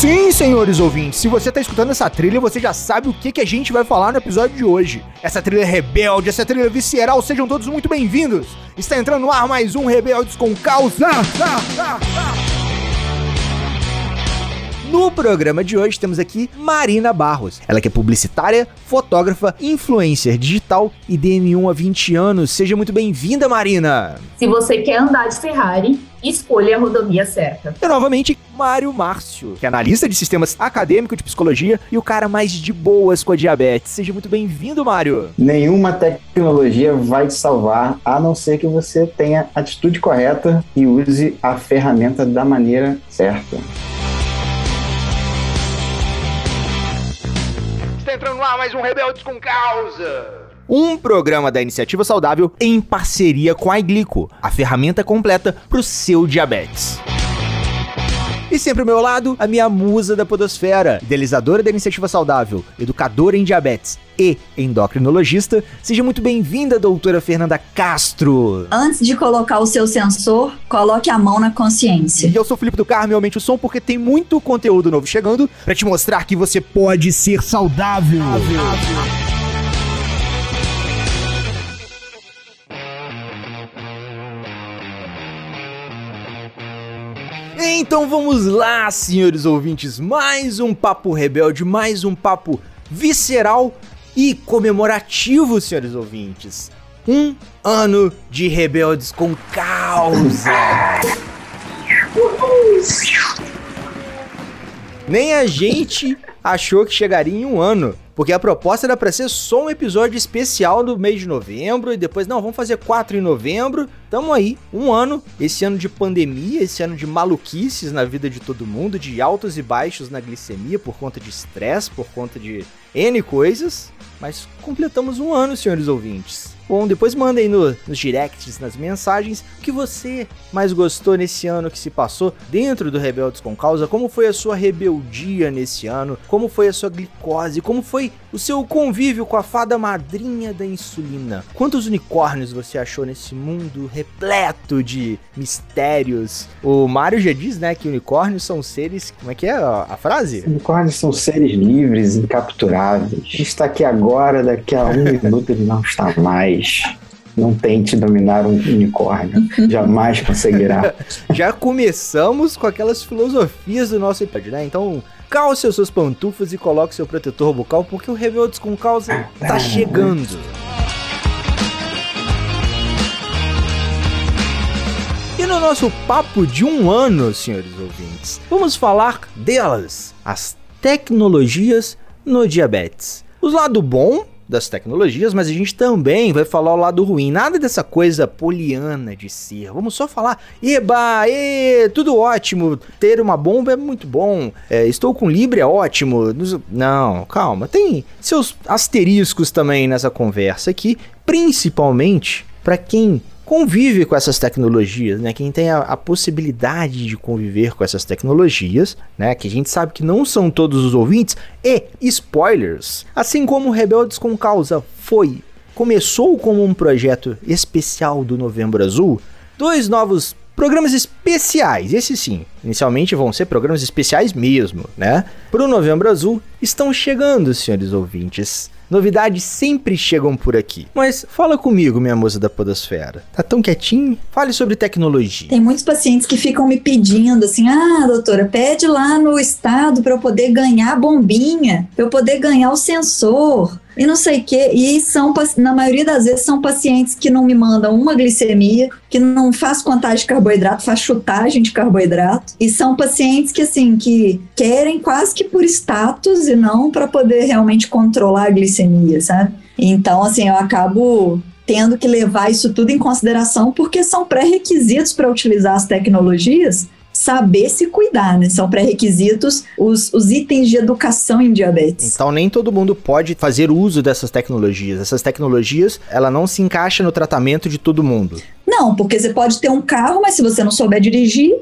Sim, senhores ouvintes, se você tá escutando essa trilha, você já sabe o que, que a gente vai falar no episódio de hoje. Essa trilha rebelde, essa trilha visceral, sejam todos muito bem-vindos. Está entrando no ar mais um Rebeldes com Causa. Ah, ah, ah, no programa de hoje temos aqui Marina Barros. Ela que é publicitária, fotógrafa, influencer digital e DM1 há 20 anos. Seja muito bem-vinda, Marina! Se você quer andar de Ferrari, escolha a rodovia certa. E novamente, Mário Márcio, que é analista de sistemas acadêmico de psicologia e o cara mais de boas com a diabetes. Seja muito bem-vindo, Mário. Nenhuma tecnologia vai te salvar, a não ser que você tenha a atitude correta e use a ferramenta da maneira certa. Está entrando ar mais um Rebeldes com Causa um programa da Iniciativa Saudável em parceria com a Iglico, a ferramenta completa para o seu diabetes. E sempre ao meu lado, a minha musa da podosfera, idealizadora da Iniciativa Saudável, educadora em diabetes e endocrinologista. Seja muito bem-vinda, doutora Fernanda Castro. Antes de colocar o seu sensor, coloque a mão na consciência. E eu sou o Felipe do Carmo, aumente o som porque tem muito conteúdo novo chegando para te mostrar que você pode ser saudável. saudável. Então vamos lá, senhores ouvintes, mais um papo rebelde, mais um papo visceral e comemorativo, senhores ouvintes. Um ano de rebeldes com causa. Nem a gente achou que chegaria em um ano. Porque a proposta era para ser só um episódio especial do mês de novembro e depois, não, vamos fazer quatro em novembro. Tamo aí, um ano, esse ano de pandemia, esse ano de maluquices na vida de todo mundo, de altos e baixos na glicemia por conta de estresse, por conta de N coisas. Mas completamos um ano, senhores ouvintes. Bom, depois manda aí no, nos directs, nas mensagens, o que você mais gostou nesse ano que se passou dentro do Rebeldes com Causa, como foi a sua rebeldia nesse ano, como foi a sua glicose, como foi o seu convívio com a fada madrinha da insulina. Quantos unicórnios você achou nesse mundo repleto de mistérios? O Mario já diz, né, que unicórnios são seres, como é que é a, a frase? Unicórnios são seres livres, incapturáveis. Está aqui agora, daqui a um minuto ele não está mais. Não tente dominar um unicórnio. Jamais conseguirá. Já começamos com aquelas filosofias do nosso episódio, né? Então, calce os seus pantufas e coloque seu protetor bucal, porque o Rebeldes com Causa tá chegando. E no nosso papo de um ano, senhores ouvintes, vamos falar delas, as tecnologias no diabetes. O lado bom das tecnologias, mas a gente também vai falar o lado ruim. Nada dessa coisa poliana de ser. Vamos só falar, eba, e, tudo ótimo. Ter uma bomba é muito bom. É, estou com Libre é ótimo. Não, calma. Tem seus asteriscos também nessa conversa aqui, principalmente para quem convive com essas tecnologias, né? Quem tem a, a, possibilidade de conviver com essas tecnologias, né? Que a gente sabe que não são todos os ouvintes e spoilers. Assim como Rebeldes com Causa foi, começou como um projeto especial do Novembro Azul, dois novos programas especiais, esses sim, inicialmente vão ser programas especiais mesmo, né? Para o Novembro Azul estão chegando, senhores ouvintes. Novidades sempre chegam por aqui. Mas fala comigo, minha moça da podosfera. Tá tão quietinho? Fale sobre tecnologia. Tem muitos pacientes que ficam me pedindo assim: "Ah, doutora, pede lá no estado para eu poder ganhar a bombinha, para eu poder ganhar o sensor" e não sei o quê. E são, na maioria das vezes, são pacientes que não me mandam uma glicemia, que não faz contagem de carboidrato, faz chutagem de carboidrato. E são pacientes que, assim, que querem quase que por status e não para poder realmente controlar a glicemia, sabe? Então, assim, eu acabo tendo que levar isso tudo em consideração porque são pré-requisitos para utilizar as tecnologias saber se cuidar, né? São pré-requisitos os, os itens de educação em diabetes. Então nem todo mundo pode fazer uso dessas tecnologias. Essas tecnologias, ela não se encaixa no tratamento de todo mundo. Não, porque você pode ter um carro, mas se você não souber dirigir,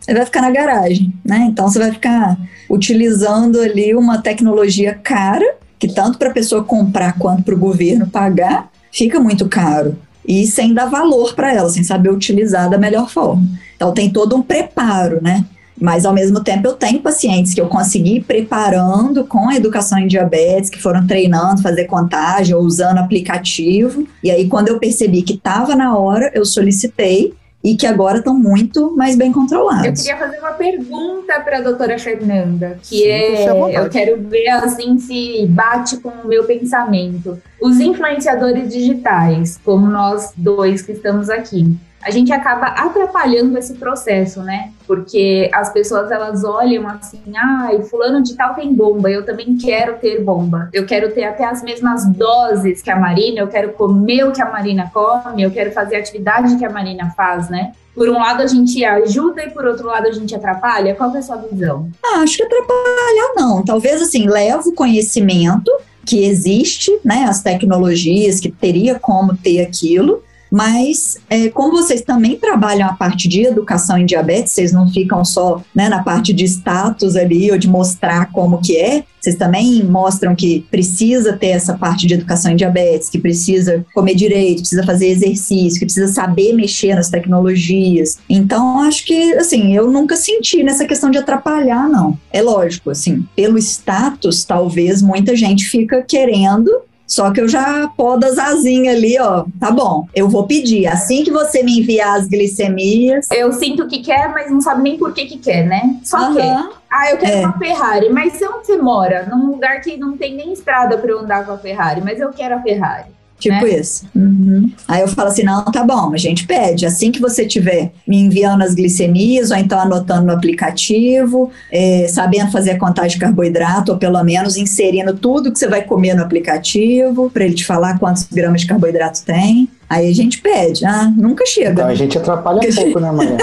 você vai ficar na garagem, né? Então você vai ficar utilizando ali uma tecnologia cara, que tanto para a pessoa comprar quanto para o governo pagar, fica muito caro e sem dar valor para ela, sem saber utilizar da melhor forma. Então tem todo um preparo, né? Mas, ao mesmo tempo, eu tenho pacientes que eu consegui preparando com a educação em diabetes, que foram treinando, fazer contagem ou usando aplicativo. E aí, quando eu percebi que estava na hora, eu solicitei e que agora estão muito mais bem controlados. Eu queria fazer uma pergunta para a doutora Fernanda, que Sim, é, eu quero ver assim se bate com o meu pensamento. Os influenciadores digitais, como nós dois que estamos aqui, a gente acaba atrapalhando esse processo, né? Porque as pessoas elas olham assim, ai, ah, fulano de tal tem bomba, eu também quero ter bomba. Eu quero ter até as mesmas doses que a Marina, eu quero comer o que a Marina come, eu quero fazer a atividade que a Marina faz, né? Por um lado a gente ajuda e por outro lado a gente atrapalha? Qual é a sua visão? Ah, acho que atrapalhar não. Talvez assim, leva o conhecimento que existe, né, as tecnologias que teria como ter aquilo, mas, é, como vocês também trabalham a parte de educação em diabetes, vocês não ficam só né, na parte de status ali ou de mostrar como que é, vocês também mostram que precisa ter essa parte de educação em diabetes, que precisa comer direito, precisa fazer exercício, que precisa saber mexer nas tecnologias. Então, acho que, assim, eu nunca senti nessa questão de atrapalhar, não. É lógico, assim, pelo status, talvez muita gente fica querendo só que eu já podo as asinhas ali, ó. Tá bom, eu vou pedir. Assim que você me enviar as glicemias. Eu sinto que quer, mas não sabe nem por que que quer, né? Só uhum. quer. Ah, eu quero é. uma Ferrari. Mas onde você mora? Num lugar que não tem nem estrada para eu andar com a Ferrari, mas eu quero a Ferrari. Tipo né? isso. Uhum. Aí eu falo assim: não, tá bom, a gente pede. Assim que você tiver me enviando as glicemias, ou então anotando no aplicativo, é, sabendo fazer a contagem de carboidrato, ou pelo menos inserindo tudo que você vai comer no aplicativo, para ele te falar quantos gramas de carboidrato tem. Aí a gente pede, ah, nunca chega. Então a gente atrapalha um pouco, né, Maria?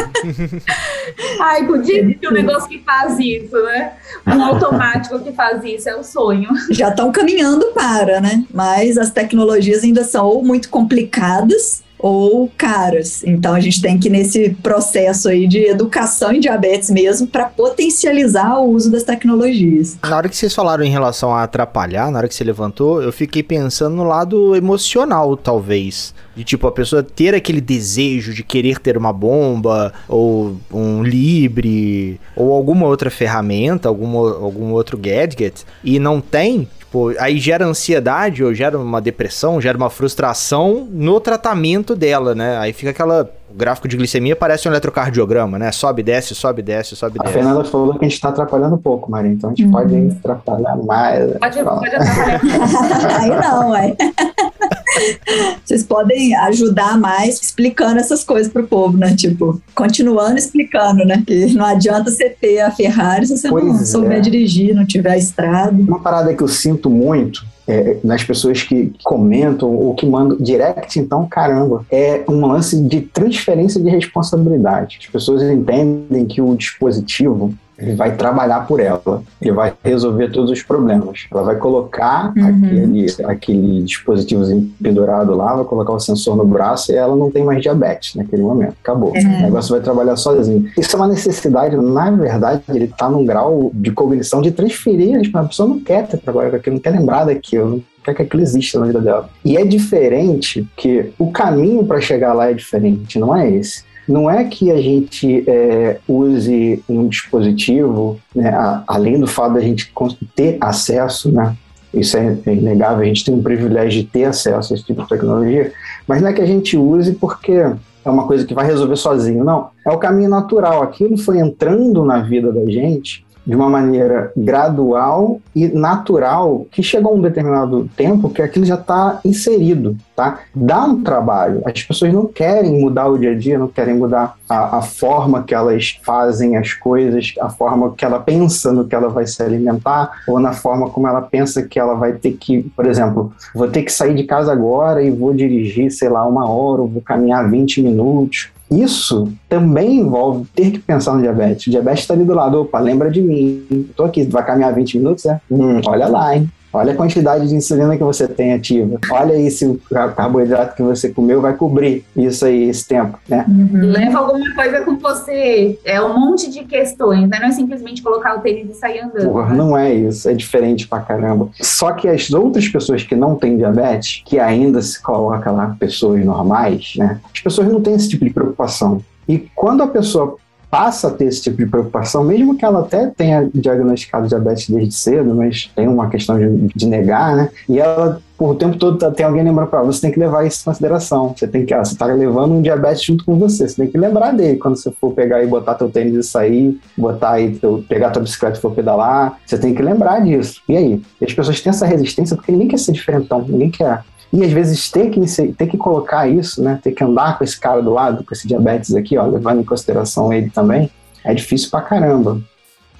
Ai, podia existir um negócio que faz isso, né? Um automático que faz isso, é o sonho. Já estão caminhando para, né? Mas as tecnologias ainda são ou muito complicadas ou caras. Então a gente tem que nesse processo aí de educação em diabetes mesmo para potencializar o uso das tecnologias. Na hora que vocês falaram em relação a atrapalhar, na hora que você levantou, eu fiquei pensando no lado emocional, talvez. De tipo, a pessoa ter aquele desejo de querer ter uma bomba, ou um Libre, ou alguma outra ferramenta, alguma, algum outro gadget, e não tem, Pô, aí gera ansiedade ou gera uma depressão, gera uma frustração no tratamento dela, né? Aí fica aquela. O gráfico de glicemia parece um eletrocardiograma, né? Sobe, desce, sobe, desce, sobe, a desce. A Fernanda falou que a gente está atrapalhando um pouco, Maria. Então a gente uhum. pode atrapalhar mais. Pode, pode atrapalhar. aí não, ué. Vocês podem ajudar mais explicando essas coisas pro povo, né? Tipo, continuando explicando, né? Que não adianta você ter a Ferrari se você pois não é. souber dirigir, não tiver a estrada. Uma parada que eu sinto muito é, nas pessoas que comentam ou que mandam direct, então, caramba, é um lance de transferência de responsabilidade. As pessoas entendem que o dispositivo ele vai trabalhar por ela, ele vai resolver todos os problemas. Ela vai colocar uhum. aquele, aquele dispositivo pendurado lá, vai colocar o sensor no braço e ela não tem mais diabetes naquele momento. Acabou. Uhum. O negócio vai trabalhar sozinho. Isso é uma necessidade, na verdade, ele está num grau de cognição de transferir. A pessoa não quer ter trabalho com aquilo, não quer lembrar daquilo, não quer que aquilo exista na vida dela. E é diferente que o caminho para chegar lá é diferente, não é esse não é que a gente é, use um dispositivo, né, a, além do fato da gente ter acesso, né, isso é, é inegável, a gente tem um privilégio de ter acesso a esse tipo de tecnologia, mas não é que a gente use porque é uma coisa que vai resolver sozinho, não. É o caminho natural. Aquilo foi entrando na vida da gente de uma maneira gradual e natural, que chegou a um determinado tempo que aquilo já está inserido, tá? Dá um trabalho. As pessoas não querem mudar o dia a dia, não querem mudar a, a forma que elas fazem as coisas, a forma que ela pensa no que ela vai se alimentar, ou na forma como ela pensa que ela vai ter que, por exemplo, vou ter que sair de casa agora e vou dirigir, sei lá, uma hora, ou vou caminhar 20 minutos isso também envolve ter que pensar no diabetes. O diabetes está ali do lado, opa, lembra de mim. Estou aqui, vai caminhar 20 minutos, é? Hum, olha lá, hein? Olha a quantidade de insulina que você tem ativa. Olha aí se o carboidrato que você comeu vai cobrir isso aí, esse tempo, né? Uhum. Leva alguma coisa com você. É um monte de questões, né? Não é simplesmente colocar o tênis e sair andando. Porra, né? não é isso. É diferente pra caramba. Só que as outras pessoas que não têm diabetes, que ainda se coloca lá pessoas normais, né? As pessoas não têm esse tipo de preocupação. E quando a pessoa passa a ter esse tipo de preocupação, mesmo que ela até tenha diagnosticado diabetes desde cedo, mas tem uma questão de, de negar, né? E ela o tempo todo tá, tem alguém lembrando para ela, você tem que levar isso em consideração. Você tem que, ah, você tá levando um diabetes junto com você, você tem que lembrar dele quando você for pegar e botar teu tênis e sair, botar aí, teu, pegar tua bicicleta e for pedalar, você tem que lembrar disso. E aí? E as pessoas têm essa resistência porque ninguém quer ser diferentão, ninguém quer. E às vezes ter que, ter que colocar isso, né? Ter que andar com esse cara do lado, com esse diabetes aqui, ó, levando em consideração ele também, é difícil pra caramba.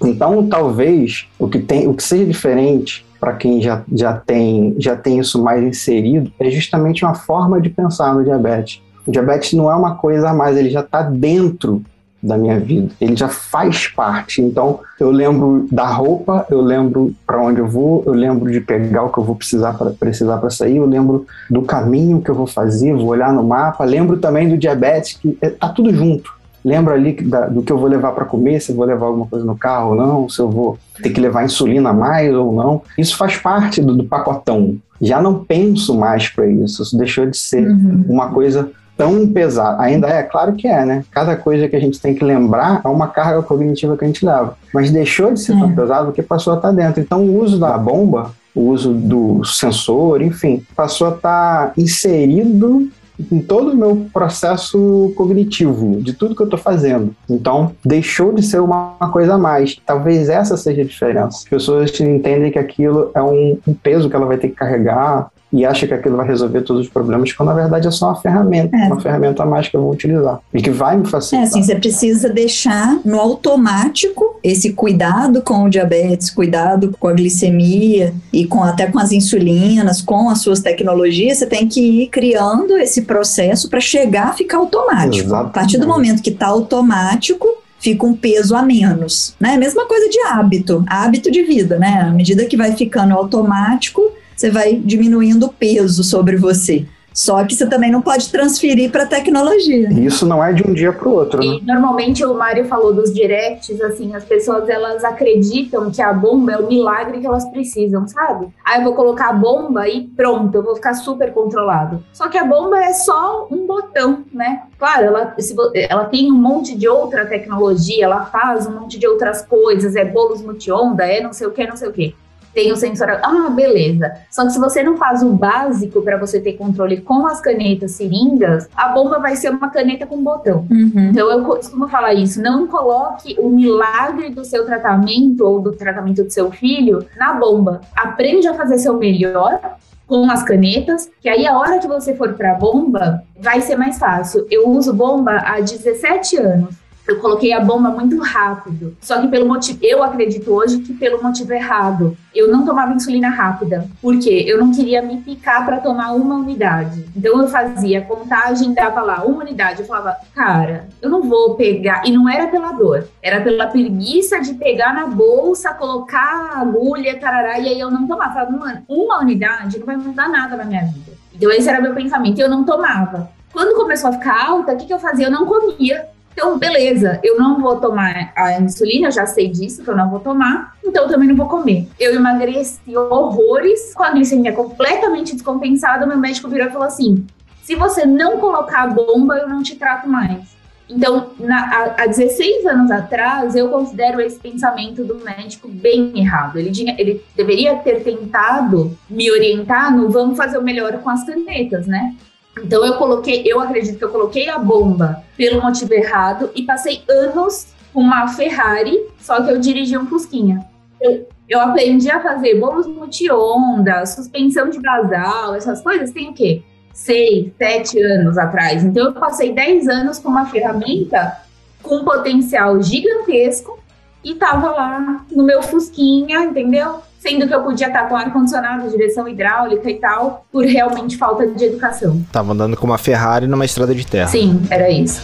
Então, talvez o que, tem, o que seja diferente para quem já, já, tem, já tem isso mais inserido, é justamente uma forma de pensar no diabetes. O diabetes não é uma coisa a mais, ele já está dentro da minha vida, ele já faz parte. Então, eu lembro da roupa, eu lembro para onde eu vou, eu lembro de pegar o que eu vou precisar para precisar para sair, eu lembro do caminho que eu vou fazer, vou olhar no mapa, lembro também do diabetes, que está é, tudo junto lembro ali da, do que eu vou levar para comer, se eu vou levar alguma coisa no carro ou não, se eu vou ter que levar insulina a mais ou não. Isso faz parte do, do pacotão. Já não penso mais para isso. Isso deixou de ser uhum. uma coisa tão pesada. Ainda é, claro que é, né? Cada coisa que a gente tem que lembrar é uma carga cognitiva que a gente leva. Mas deixou de ser é. tão pesado porque passou a estar dentro. Então, o uso da bomba, o uso do sensor, enfim, passou a estar inserido em todo o meu processo cognitivo, de tudo que eu estou fazendo. Então, deixou de ser uma, uma, coisa a mais. Talvez essa seja a diferença. As pessoas entendem que aquilo é um, um peso que ela vai ter que carregar, e acha que aquilo vai resolver todos os problemas, quando na verdade é só uma ferramenta, é. uma ferramenta a mais que eu vou utilizar e que vai me facilitar. É assim, você precisa deixar no automático esse cuidado com o diabetes, cuidado com a glicemia e com até com as insulinas, com as suas tecnologias, você tem que ir criando esse processo para chegar a ficar automático. Exatamente. A partir do momento que está automático, fica um peso a menos, né? Mesma coisa de hábito, hábito de vida, né? À medida que vai ficando automático, você vai diminuindo o peso sobre você. Só que você também não pode transferir para tecnologia. Isso não é de um dia para o outro. E né? normalmente o Mário falou dos directs, assim, as pessoas elas acreditam que a bomba é o milagre que elas precisam, sabe? Aí eu vou colocar a bomba e pronto, eu vou ficar super controlado. Só que a bomba é só um botão, né? Claro, ela, ela tem um monte de outra tecnologia, ela faz um monte de outras coisas, é bolos multi-onda, é não sei o que, não sei o que tem o sensor. Ah, beleza. Só que se você não faz o básico para você ter controle com as canetas seringas, a bomba vai ser uma caneta com botão. Uhum. Então eu costumo falar isso. Não coloque o milagre do seu tratamento ou do tratamento do seu filho na bomba. Aprende a fazer seu melhor com as canetas, que aí a hora que você for para a bomba, vai ser mais fácil. Eu uso bomba há 17 anos eu coloquei a bomba muito rápido. Só que pelo motivo, eu acredito hoje que pelo motivo errado. Eu não tomava insulina rápida. Por quê? Eu não queria me picar para tomar uma unidade. Então eu fazia contagem, dava lá uma unidade. Eu falava, cara, eu não vou pegar. E não era pela dor, era pela preguiça de pegar na bolsa, colocar agulha, tarará, e aí eu não tomava. Eu falava, mano, uma unidade não vai mudar nada na minha vida. Então esse era meu pensamento. Eu não tomava. Quando começou a ficar alta, o que, que eu fazia? Eu não comia. Então, beleza, eu não vou tomar a insulina, eu já sei disso, que eu não vou tomar, então eu também não vou comer. Eu emagreci horrores, com a glicemia completamente descompensada, meu médico virou e falou assim: se você não colocar a bomba, eu não te trato mais. Então, na, há, 16 anos atrás, eu considero esse pensamento do médico bem errado. Ele, tinha, ele deveria ter tentado me orientar no vamos fazer o melhor com as canetas, né? Então eu coloquei, eu acredito que eu coloquei a bomba pelo motivo errado e passei anos com uma Ferrari, só que eu dirigi um Fusquinha. Eu, eu aprendi a fazer bolos multi-onda, suspensão de basal, essas coisas, tem o quê? Seis, sete anos atrás. Então eu passei dez anos com uma ferramenta com um potencial gigantesco e tava lá no meu Fusquinha, entendeu? Sendo que eu podia estar com ar-condicionado, direção hidráulica e tal, por realmente falta de educação. Tava andando com uma Ferrari numa estrada de terra. Sim, era isso.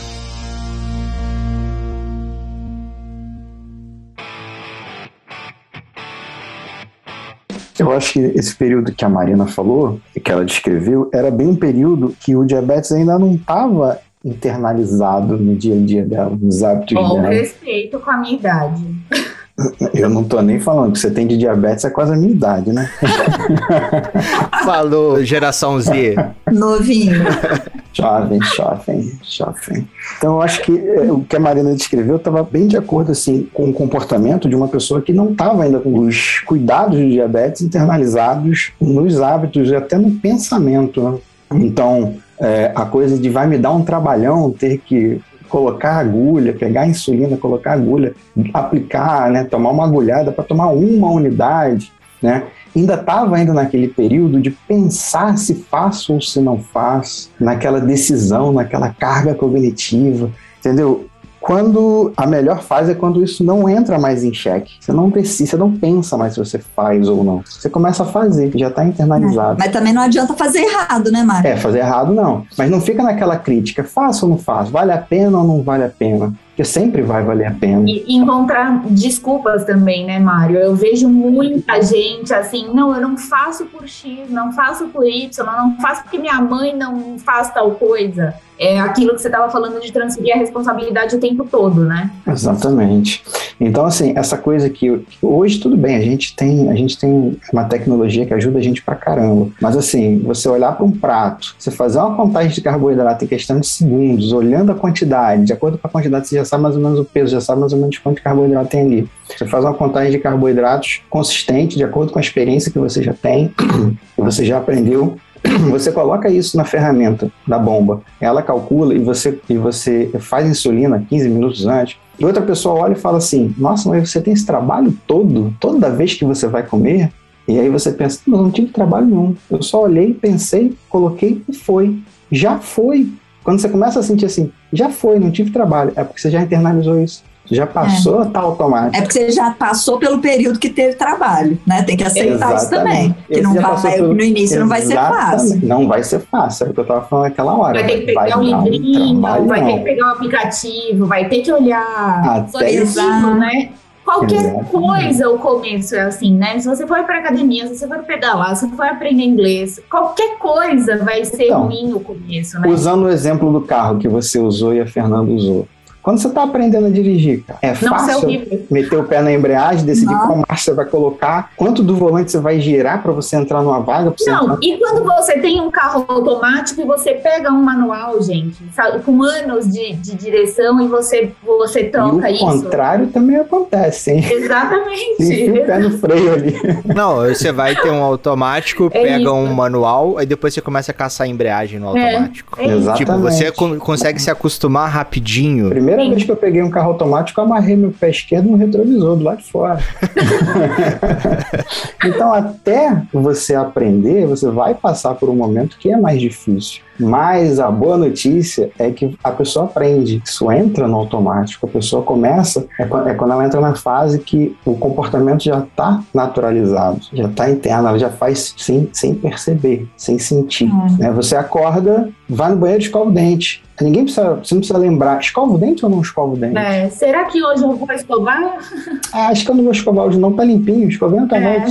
Eu acho que esse período que a Marina falou, que ela descreveu, era bem um período que o diabetes ainda não estava internalizado no dia a dia dela, nos hábitos Com dela. Com respeito com a minha idade. Eu não tô nem falando que você tem de diabetes é quase a minha idade, né? Falou, geração Z. Novinho. Jovem, jovem, jovem. Então, eu acho que é, o que a Marina descreveu estava bem de acordo assim, com o comportamento de uma pessoa que não estava ainda com os cuidados de diabetes internalizados nos hábitos e até no pensamento. Né? Então, é, a coisa de vai me dar um trabalhão ter que colocar agulha, pegar a insulina, colocar agulha, aplicar, né, tomar uma agulhada para tomar uma unidade, né? Ainda estava ainda naquele período de pensar se faço ou se não faço, naquela decisão, naquela carga cognitiva, entendeu? Quando a melhor fase é quando isso não entra mais em xeque. Você não precisa, você não pensa mais se você faz ou não. Você começa a fazer, já está internalizado. É, mas também não adianta fazer errado, né, Mário? É, fazer errado não. Mas não fica naquela crítica, faço ou não faço? Vale a pena ou não vale a pena? Porque sempre vai valer a pena. E encontrar desculpas também, né, Mário? Eu vejo muita gente assim, não, eu não faço por X, não faço por Y, não faço porque minha mãe não faz tal coisa. É aquilo que você estava falando de transferir a responsabilidade o tempo todo, né? Exatamente. Então, assim, essa coisa que hoje tudo bem, a gente tem, a gente tem uma tecnologia que ajuda a gente pra caramba. Mas assim, você olhar para um prato, você fazer uma contagem de carboidrato em questão de segundos, olhando a quantidade, de acordo com a quantidade você já sabe mais ou menos o peso, já sabe mais ou menos quanto carboidrato tem ali. Você faz uma contagem de carboidratos consistente, de acordo com a experiência que você já tem, que você já aprendeu. Você coloca isso na ferramenta da bomba, ela calcula e você, e você faz insulina 15 minutos antes. E outra pessoa olha e fala assim: Nossa, mas você tem esse trabalho todo, toda vez que você vai comer? E aí você pensa: Não, não tive trabalho nenhum. Eu só olhei, pensei, coloquei e foi. Já foi. Quando você começa a sentir assim, já foi, não tive trabalho, é porque você já internalizou isso. Já passou, é. tá automático. É porque você já passou pelo período que teve trabalho, né? Tem que aceitar Exatamente. isso também. Que não vai, pelo... no início Exatamente. não vai ser fácil. Não vai ser fácil, é o que eu tava falando naquela hora. Vai ter que pegar vai um livrinho, um vai ter que pegar um aplicativo, vai ter que olhar, Até né? Qualquer Exatamente. coisa o começo é assim, né? Se você for para academia, se você for pedalar, se você for aprender inglês, qualquer coisa vai ser então, ruim no começo, né? Usando o exemplo do carro que você usou e a Fernanda usou. Quando você está aprendendo a dirigir, cara, é Não, fácil é meter o pé na embreagem, decidir Não. qual marcha você vai colocar, quanto do volante você vai girar para você entrar numa vaga. Não, entrar... e quando você tem um carro automático e você pega um manual, gente, sabe, com anos de, de direção e você, você troca e o isso. O contrário também acontece, hein? Exatamente. Enfia o pé no freio ali. Não, você vai ter um automático, é pega isso. um manual, aí depois você começa a caçar a embreagem no é, automático. É, é Exatamente. Tipo, você consegue se acostumar rapidinho. Primeiro primeira vez que eu peguei um carro automático, eu amarrei meu pé esquerdo no retrovisor do lado de fora. então, até você aprender, você vai passar por um momento que é mais difícil. Mas a boa notícia é que a pessoa aprende, isso entra no automático, a pessoa começa, é, é quando ela entra na fase que o comportamento já está naturalizado, já está interno, ela já faz sem, sem perceber, sem sentir. Uhum. Né? Você acorda, vai no banheiro, escova o dente. Ninguém precisa, você não precisa lembrar, escova o dente ou não escova o dente? É, será que hoje eu vou escovar? Ah, acho que eu não vou escovar hoje não, tá limpinho, escovando tá é.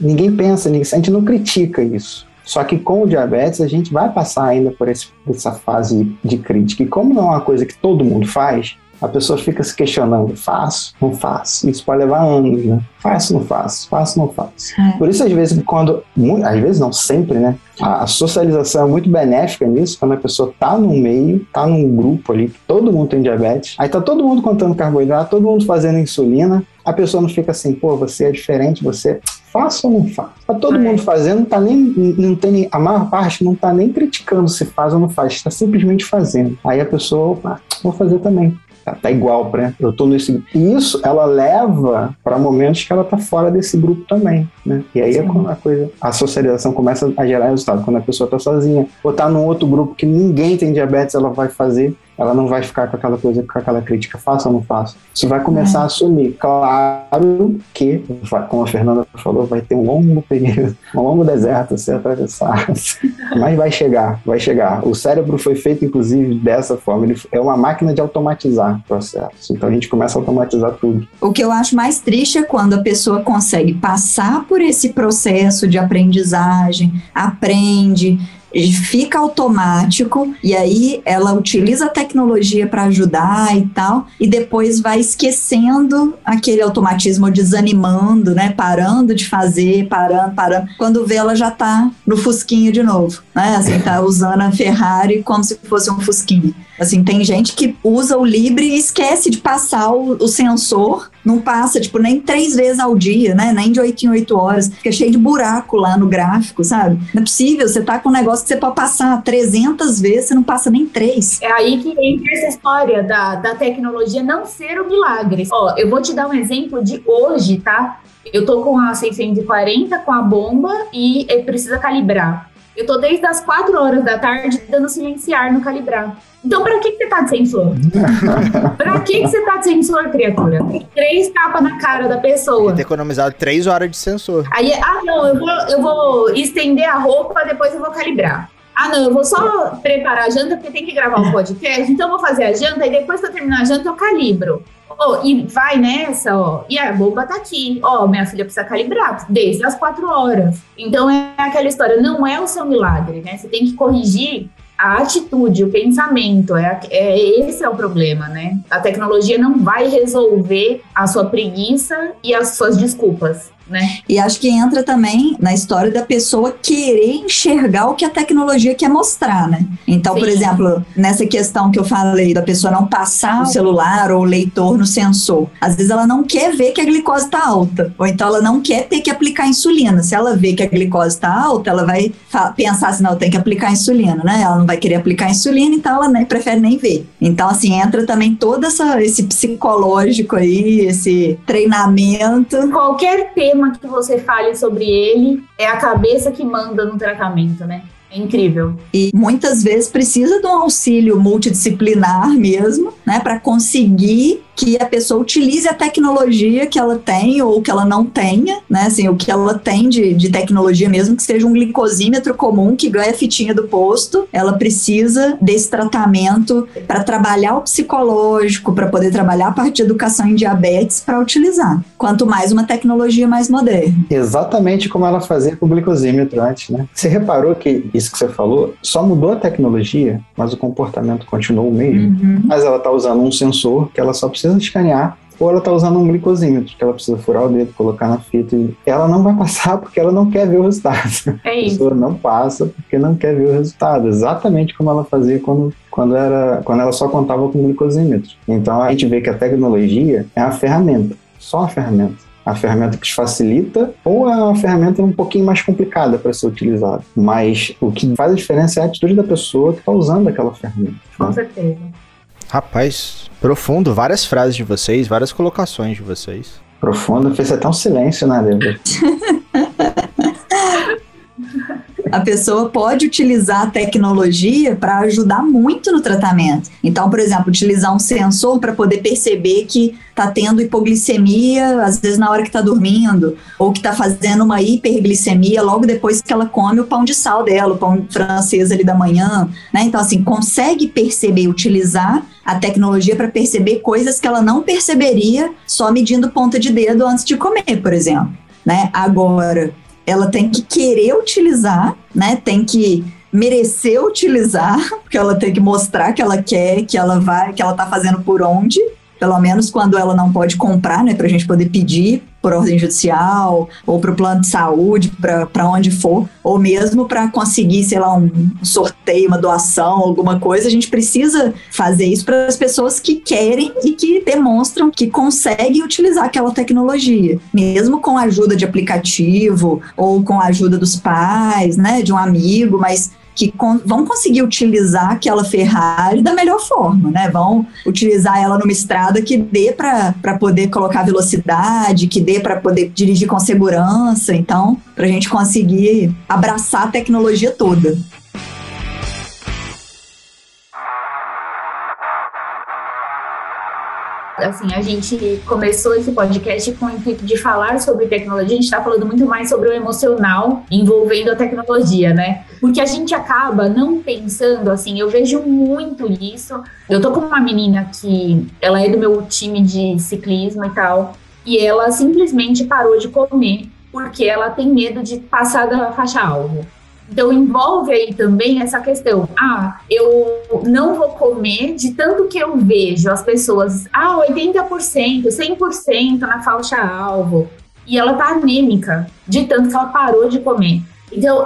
Ninguém pensa nisso, a gente não critica isso. Só que com o diabetes a gente vai passar ainda por esse, essa fase de crítica. E como não é uma coisa que todo mundo faz, a pessoa fica se questionando: faço, não faço. Isso pode levar anos, né? Faço, não faço, faço, não faço. É. Por isso, às vezes, quando. Às vezes, não sempre, né? A, socialização é muito benéfica nisso, quando a pessoa tá num meio, tá num grupo ali, todo mundo tem diabetes, aí tá todo mundo contando carboidrato, todo mundo fazendo insulina, a pessoa não fica assim, pô, você é diferente, você faça ou não faça. Tá todo é. mundo fazendo, tá nem, não tem, a maior parte não tá nem criticando se faz ou não faz, está simplesmente fazendo. Aí a pessoa, opa, vou fazer também. Tá, tá igual para eu tô nesse e isso ela leva para momentos que ela tá fora desse grupo também né? E aí é quando a coisa a socialização começa a gerar resultado. Quando a pessoa tá sozinha ou tá num outro grupo que ninguém tem diabetes ela vai fazer ela não vai ficar com aquela coisa, com aquela crítica, faça ou não faça. Você vai começar é. a assumir. Claro que, como a Fernanda falou, vai ter um longo período, um longo deserto a ser atravessado. Mas vai chegar, vai chegar. O cérebro foi feito, inclusive, dessa forma. Ele é uma máquina de automatizar processos. Então a gente começa a automatizar tudo. O que eu acho mais triste é quando a pessoa consegue passar por esse processo de aprendizagem, aprende, fica automático e aí ela utiliza a tecnologia para ajudar e tal, e depois vai esquecendo aquele automatismo, desanimando, né? Parando de fazer, parando, parando. Quando vê, ela já tá no Fusquinha de novo, né? Assim, tá usando a Ferrari como se fosse um Fusquinha. Assim, tem gente que usa o Libre e esquece de passar o, o sensor, não passa, tipo, nem três vezes ao dia, né? Nem de oito em oito horas. Fica cheio de buraco lá no gráfico, sabe? Não é possível, você tá com um negócio que você pode passar 300 vezes, você não passa nem três. É aí que entra essa história da, da tecnologia não ser o milagre. Ó, eu vou te dar um exemplo de hoje, tá? Eu tô com a 640 com a bomba e precisa calibrar. Eu tô desde as 4 horas da tarde dando silenciar no calibrar. Então, pra que, que você tá de sensor? pra que, que você tá de sensor, criatura? Três tapas na cara da pessoa. Ter economizado três horas de sensor. Aí, ah, não, eu vou, eu vou estender a roupa, depois eu vou calibrar. Ah, não, eu vou só preparar a janta porque tem que gravar um podcast, então eu vou fazer a janta e depois que eu terminar a janta eu calibro. Oh, e vai nessa, ó. E a bomba tá aqui. Ó, minha filha precisa calibrar desde as quatro horas. Então é aquela história, não é o seu milagre, né? Você tem que corrigir a atitude, o pensamento, é, é esse é o problema, né? A tecnologia não vai resolver a sua preguiça e as suas desculpas né? E acho que entra também na história da pessoa querer enxergar o que a tecnologia quer mostrar, né? Então, Sim. por exemplo, nessa questão que eu falei da pessoa não passar o celular ou o leitor no sensor, às vezes ela não quer ver que a glicose está alta, ou então ela não quer ter que aplicar insulina. Se ela vê que a glicose está alta, ela vai pensar assim, não, tem que aplicar insulina, né? Ela não vai querer aplicar insulina, então ela nem, prefere nem ver. Então, assim, entra também todo essa, esse psicológico aí, esse treinamento. Qualquer tema tema que você fale sobre ele é a cabeça que manda no tratamento, né? É incrível. E muitas vezes precisa de um auxílio multidisciplinar mesmo, né, para conseguir que a pessoa utilize a tecnologia que ela tem ou que ela não tenha, né? Assim, o que ela tem de, de tecnologia mesmo, que seja um glicosímetro comum que ganha a fitinha do posto, ela precisa desse tratamento para trabalhar o psicológico, para poder trabalhar a parte de educação em diabetes para utilizar. Quanto mais uma tecnologia mais moderna. Exatamente como ela fazia com o glicosímetro antes, né? Você reparou que isso que você falou só mudou a tecnologia, mas o comportamento continuou o mesmo. Uhum. Mas ela está usando um sensor que ela só precisa precisa escanear, ou ela está usando um glicosímetro, que ela precisa furar o dedo, colocar na fita. E ela não vai passar porque ela não quer ver o resultado. É isso. A pessoa não passa porque não quer ver o resultado. Exatamente como ela fazia quando, quando, era, quando ela só contava com glicosímetro. Então a gente vê que a tecnologia é a ferramenta, só a ferramenta a ferramenta que te facilita ou é uma ferramenta um pouquinho mais complicada para ser utilizada. Mas o que faz a diferença é a atitude da pessoa que está usando aquela ferramenta. Com né? certeza. Rapaz, profundo, várias frases de vocês, várias colocações de vocês. Profundo, fez até um silêncio, né, Débora? a pessoa pode utilizar a tecnologia para ajudar muito no tratamento. Então, por exemplo, utilizar um sensor para poder perceber que está tendo hipoglicemia, às vezes na hora que está dormindo, ou que está fazendo uma hiperglicemia logo depois que ela come o pão de sal dela, o pão francês ali da manhã, né? Então, assim, consegue perceber, utilizar a tecnologia para perceber coisas que ela não perceberia só medindo ponta de dedo antes de comer, por exemplo. Né? Agora, ela tem que querer utilizar, né? Tem que merecer utilizar, porque ela tem que mostrar que ela quer, que ela vai, que ela tá fazendo por onde, pelo menos quando ela não pode comprar, né, para a gente poder pedir por ordem judicial ou para o plano de saúde, para onde for, ou mesmo para conseguir, sei lá, um sorteio, uma doação, alguma coisa, a gente precisa fazer isso para as pessoas que querem e que demonstram que conseguem utilizar aquela tecnologia, mesmo com a ajuda de aplicativo ou com a ajuda dos pais, né, de um amigo, mas que con vão conseguir utilizar aquela Ferrari da melhor forma, né? Vão utilizar ela numa estrada que dê para poder colocar velocidade, que dê para poder dirigir com segurança. Então, para a gente conseguir abraçar a tecnologia toda. Assim, a gente começou esse podcast com o intuito de falar sobre tecnologia, a gente está falando muito mais sobre o emocional envolvendo a tecnologia, né? Porque a gente acaba não pensando, assim, eu vejo muito isso. Eu tô com uma menina que ela é do meu time de ciclismo e tal, e ela simplesmente parou de comer porque ela tem medo de passar da faixa alvo. Então envolve aí também essa questão. Ah, eu não vou comer de tanto que eu vejo as pessoas, ah, 80%, 100% na faixa alvo. E ela tá anêmica de tanto que ela parou de comer. Então,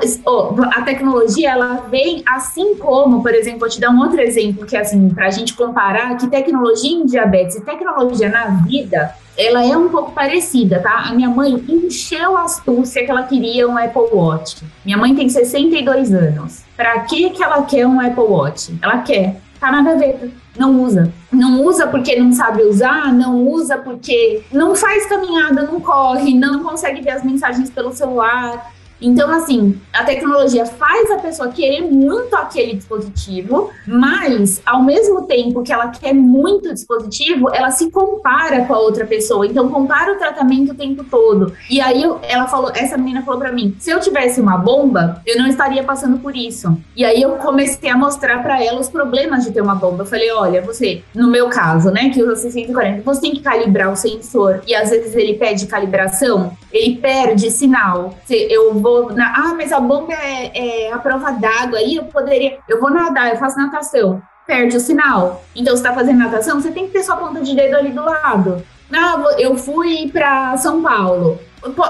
a tecnologia, ela vem assim como, por exemplo, vou te dar um outro exemplo, que é assim, para a gente comparar que tecnologia em diabetes e tecnologia na vida, ela é um pouco parecida, tá? A minha mãe encheu a astúcia que ela queria um Apple Watch. Minha mãe tem 62 anos. Para que que ela quer um Apple Watch? Ela quer. Tá na gaveta. Não usa. Não usa porque não sabe usar, não usa porque não faz caminhada, não corre, não consegue ver as mensagens pelo celular então, assim, a tecnologia faz a pessoa querer muito aquele dispositivo, mas ao mesmo tempo que ela quer muito o dispositivo, ela se compara com a outra pessoa. Então, compara o tratamento o tempo todo. E aí ela falou, essa menina falou para mim: se eu tivesse uma bomba, eu não estaria passando por isso. E aí eu comecei a mostrar para ela os problemas de ter uma bomba. Eu falei: olha, você, no meu caso, né, que usa 640, você tem que calibrar o sensor e às vezes ele pede calibração, ele perde sinal. Eu vou vou. Na, ah, mas a bomba é, é a prova d'água, aí eu poderia. Eu vou nadar, eu faço natação. Perde o sinal. Então, você está fazendo natação, você tem que ter sua ponta de dedo ali do lado. Ah, eu fui para São Paulo.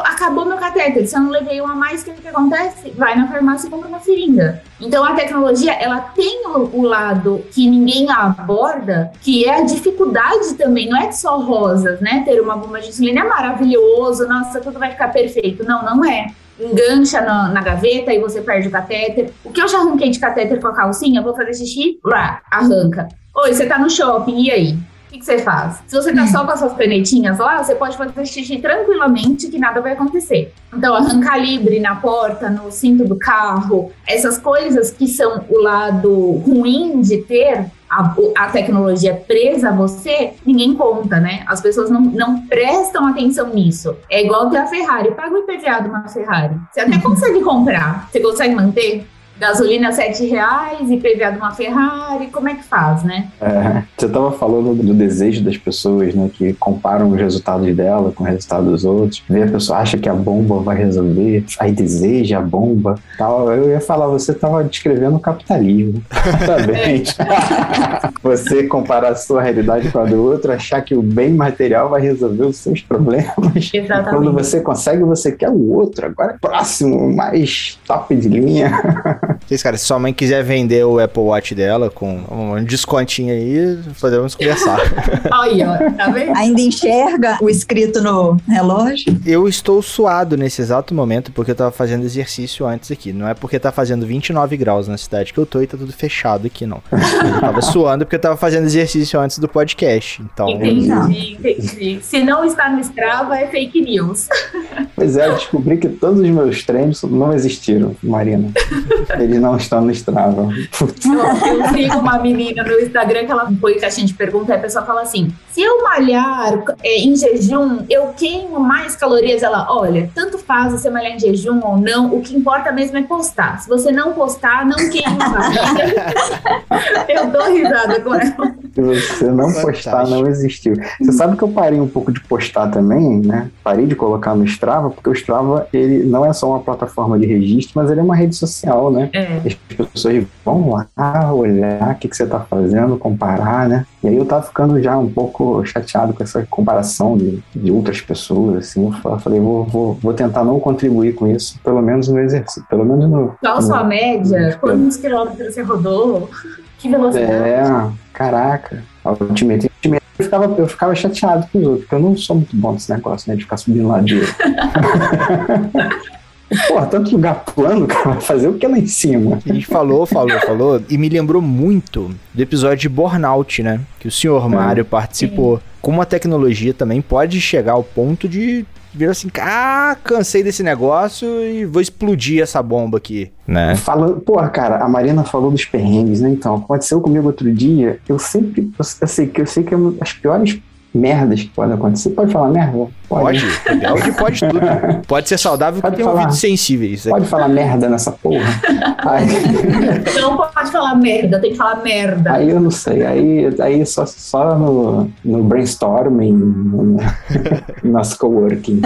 Acabou meu catéter, se eu não levei um a mais, o que, que acontece? Vai na farmácia e compra uma seringa. Então a tecnologia, ela tem o, o, lado que ninguém aborda, que é a dificuldade também, não é só rosas, né? Ter uma bomba de insulina é maravilhoso, nossa, tudo vai ficar perfeito. Não, não é engancha na, na, gaveta e você perde o catéter. O que eu já arranquei de catéter com a calcinha, vou fazer xixi, lá, arranca. Oi, você tá no shopping, e aí? O que, que você faz? Se você tá só com as suas canetinhas lá, você pode fazer xixi tranquilamente que nada vai acontecer. Então, arrancar livre na porta, no cinto do carro, essas coisas que são o lado ruim de ter a, a, tecnologia presa a você, ninguém conta, né? As pessoas não, não prestam atenção nisso. É igual ter a Ferrari. Paga o IPVA de uma Ferrari. Você até consegue comprar. Você consegue manter? Gasolina sete reais e de uma Ferrari, como é que faz, né? É, você estava falando do desejo das pessoas, né, que comparam os resultados dela com os resultados dos outros, vê a pessoa acha que a bomba vai resolver, aí deseja a bomba, tal. Eu ia falar, você estava descrevendo o capitalismo. Exatamente. você comparar a sua realidade com a do outro, achar que o bem material vai resolver os seus problemas. Exatamente. Quando você consegue, você quer o outro. Agora é próximo, mais top de linha. Vocês, cara, se sua mãe quiser vender o Apple Watch dela com um descontinho aí, podemos conversar. aí, ó, tá vendo? Ainda enxerga o escrito no relógio? Eu estou suado nesse exato momento porque eu tava fazendo exercício antes aqui. Não é porque tá fazendo 29 graus na cidade que eu tô e tá tudo fechado aqui, não. Eu tava suando porque eu tava fazendo exercício antes do podcast. Então. Entendi, entendi. Se não está no Strava, é fake news. Pois é, eu descobri que todos os meus treinos não existiram, Marina. Eles não estão no Strava. Eu, sigo uma menina no Instagram que ela põe caixinha de pergunta e a pessoa fala assim: se eu malhar é, em jejum, eu queimo mais calorias? Ela, olha, tanto faz você malhar em jejum ou não, o que importa mesmo é postar. Se você não postar, não queima mais. eu dou risada com ela. Se você não postar, não existiu. Você sabe que eu parei um pouco de postar também, né? Parei de colocar no Strava, porque o Strava, ele não é só uma plataforma de registro, mas ele é uma rede social, né? É. As pessoas vão lá olhar o que, que você tá fazendo, comparar, né? E aí eu tava ficando já um pouco chateado com essa comparação de, de outras pessoas, assim. Eu falei, vou, vou, vou tentar não contribuir com isso, pelo menos no exercício, pelo menos no... Qual a sua média? Quantos quilômetros você rodou? Que velocidade? É, caraca. Ultimate eu ficava, eu ficava chateado com os outros, porque eu não sou muito bom nesse negócio, né? De ficar subindo ladeira. Porra, tanto lugar plano, cara, fazer o que é lá em cima. A gente falou, falou, falou, e me lembrou muito do episódio de Burnout, né? Que o senhor Mário é. participou. Como a tecnologia também pode chegar ao ponto de viram assim, ah, cansei desse negócio e vou explodir essa bomba aqui, né? Falando, porra, cara, a Marina falou dos perrengues, né? Então, aconteceu comigo outro dia, eu sempre, eu, eu sei que eu sei que é as piores merdas que podem acontecer. Pode falar merda? Pode. Pode, pode tudo. Pode ser saudável pode tem falar, ouvidos sensíveis. Pode falar merda nessa porra. Aí... Não pode falar merda, tem que falar merda. Aí eu não sei. Aí, aí só, só no, no brainstorming, no, Nosso coworking.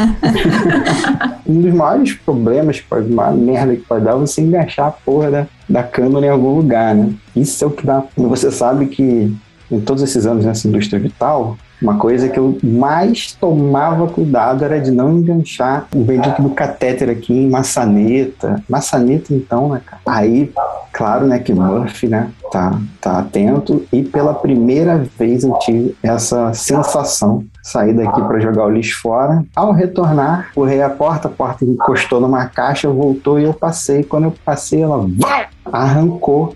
um dos maiores problemas, que pode, uma merda que pode dar, é você enganchar a porra da, da câmera em algum lugar, né? Isso é o que dá. E você sabe que em todos esses anos nessa indústria vital, uma coisa que eu mais tomava cuidado era de não enganchar o bendito do catéter aqui em maçaneta. Maçaneta, então, né, cara? Aí, claro, né, que Murphy, né, tá, tá atento. E pela primeira vez eu tive essa sensação. Saí daqui para jogar o lixo fora. Ao retornar, correi a porta, a porta encostou numa caixa, voltou e eu passei. Quando eu passei, ela arrancou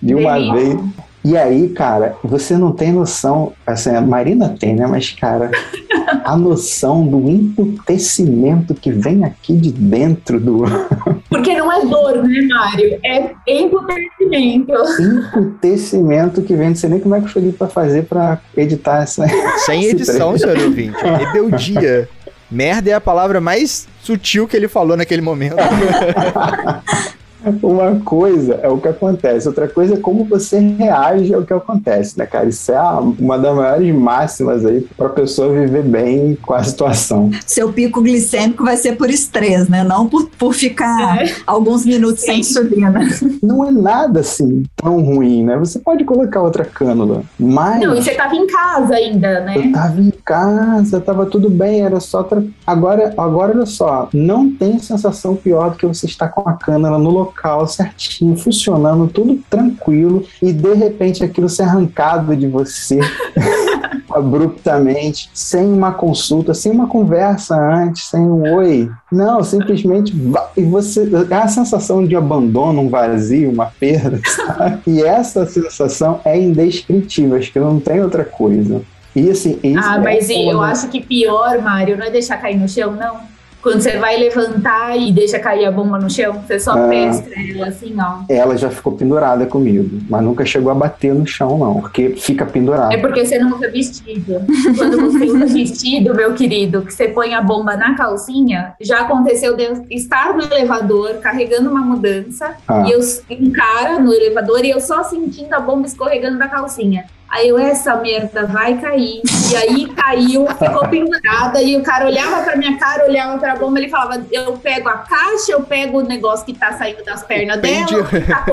de uma vez. E aí, cara, você não tem noção, assim, a Marina tem, né? Mas, cara, a noção do emputecimento que vem aqui de dentro do. Porque não é dor, né, Mário? É emputecimento. Emputecimento que vem, não sei nem como é que o Felipe vai fazer pra editar essa. Sem edição, senhor ouvinte. Rebeldia. Merda é a palavra mais sutil que ele falou naquele momento. Uma coisa é o que acontece, outra coisa é como você reage ao que acontece, né, cara? Isso é uma das maiores máximas aí para a pessoa viver bem com a situação. Seu pico glicêmico vai ser por estresse, né? Não por, por ficar é. alguns minutos Sim. sem insulina. Não é nada assim tão ruim, né? Você pode colocar outra cânula, mas. Não, e você estava em casa ainda, né? Eu estava em casa, estava tudo bem, era só. Tra... Agora, agora, olha só, não tem sensação pior do que você estar com a cânula no local certinho, funcionando, tudo tranquilo, e de repente aquilo ser arrancado de você abruptamente, sem uma consulta, sem uma conversa antes, sem um oi. Não, simplesmente e você a sensação de abandono, um vazio, uma perda, sabe? E essa sensação é indescritível, acho que não tem outra coisa. E assim, ah, mas é eu acho que pior, Mário, não é deixar cair no chão, não. Quando você vai levantar e deixa cair a bomba no chão, você só ah, pesca ela assim, ó. Ela já ficou pendurada comigo, mas nunca chegou a bater no chão, não, porque fica pendurada. É porque você não usa vestido. Quando você usa vestido, meu querido, que você põe a bomba na calcinha, já aconteceu de estar no elevador carregando uma mudança ah. e eu um cara no elevador e eu só sentindo a bomba escorregando da calcinha. Aí eu, essa merda vai cair. E aí caiu, ficou pendurada. E o cara olhava pra minha cara, olhava pra bomba, ele falava: Eu pego a caixa, eu pego o negócio que tá saindo das pernas dela. Tá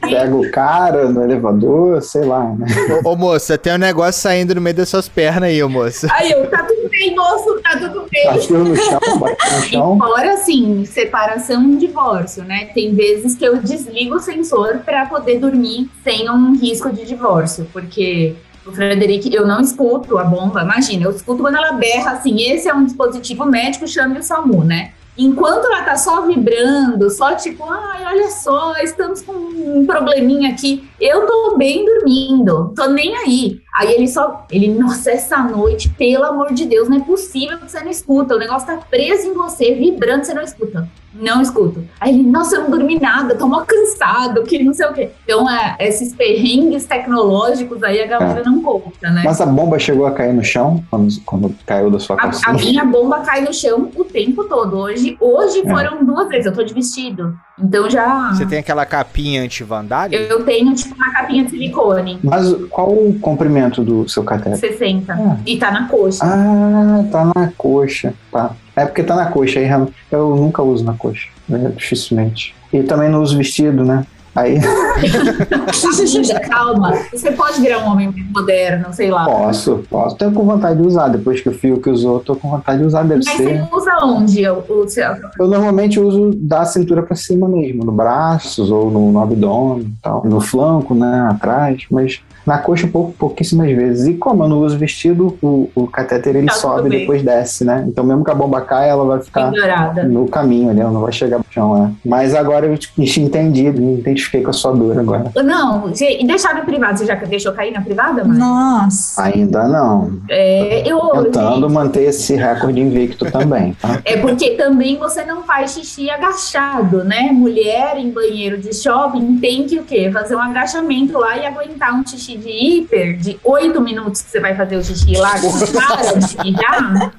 Pego o cara no elevador, sei lá, né? Ô, ô moça, tem um negócio saindo no meio das suas pernas aí, ô moça. Aí eu, tá tudo bem, moço, tá tudo bem. Bateu no chão, bateu no chão. E fora, assim, separação e divórcio, né? Tem vezes que eu desligo o sensor pra poder dormir sem um risco de divórcio, porque o Frederic, eu não escuto a bomba, imagina, eu escuto quando ela berra assim, esse é um dispositivo médico, chame o SAMU, né? Enquanto ela tá só vibrando, só tipo, ai, olha só, estamos com um probleminha aqui, eu tô bem dormindo, tô nem aí. Aí ele só, ele, nossa, essa noite, pelo amor de Deus, não é possível que você não escuta, o negócio tá preso em você, vibrando, você não escuta. Não escuto. Aí ele, nossa, eu não dormi nada, tô mó cansado, que não sei o quê. Então, é, esses perrengues tecnológicos aí a galera é. não conta, né? Mas a bomba chegou a cair no chão quando, quando caiu da sua calcinha? A, a minha bomba cai no chão o tempo todo. Hoje, hoje é. foram duas vezes, eu tô de vestido. Então já. Você tem aquela capinha anti-vandalho? Eu tenho, tipo, uma capinha de silicone. Mas qual o comprimento do seu cateter? 60. Ah. E tá na coxa. Ah, tá na coxa. Tá. É porque tá na coxa aí, eu nunca uso na coxa, né? dificilmente. E também não uso vestido, né? Aí. calma. Você pode virar um homem moderno, sei lá. Posso, posso. Tenho com vontade de usar. Depois que o fio que usou, tô com vontade de usar. Deve Mas ser. você usa onde o, o seu? Eu normalmente uso da cintura para cima mesmo, no braços ou no, no abdômen, tal, no flanco, né, atrás. Mas na coxa pou, pouquíssimas vezes. E como eu não uso vestido, o, o catéter ele tá sobe e depois desce, né? Então mesmo que a bomba caia, ela vai ficar Pendurada. no caminho ali, ela não vai chegar no chão lá. Mas agora eu entendi, me identifiquei com a sua dor agora. Não, e deixar no privado, você já deixou cair na privada, mãe? Nossa! Ainda não. É, eu... Tentando gente... manter esse recorde invicto também, tá? É porque também você não faz xixi agachado, né? Mulher em banheiro de shopping tem que o quê? Fazer um agachamento lá e aguentar um xixi de hiper de oito minutos que você vai fazer o xixi lá, para de mijar.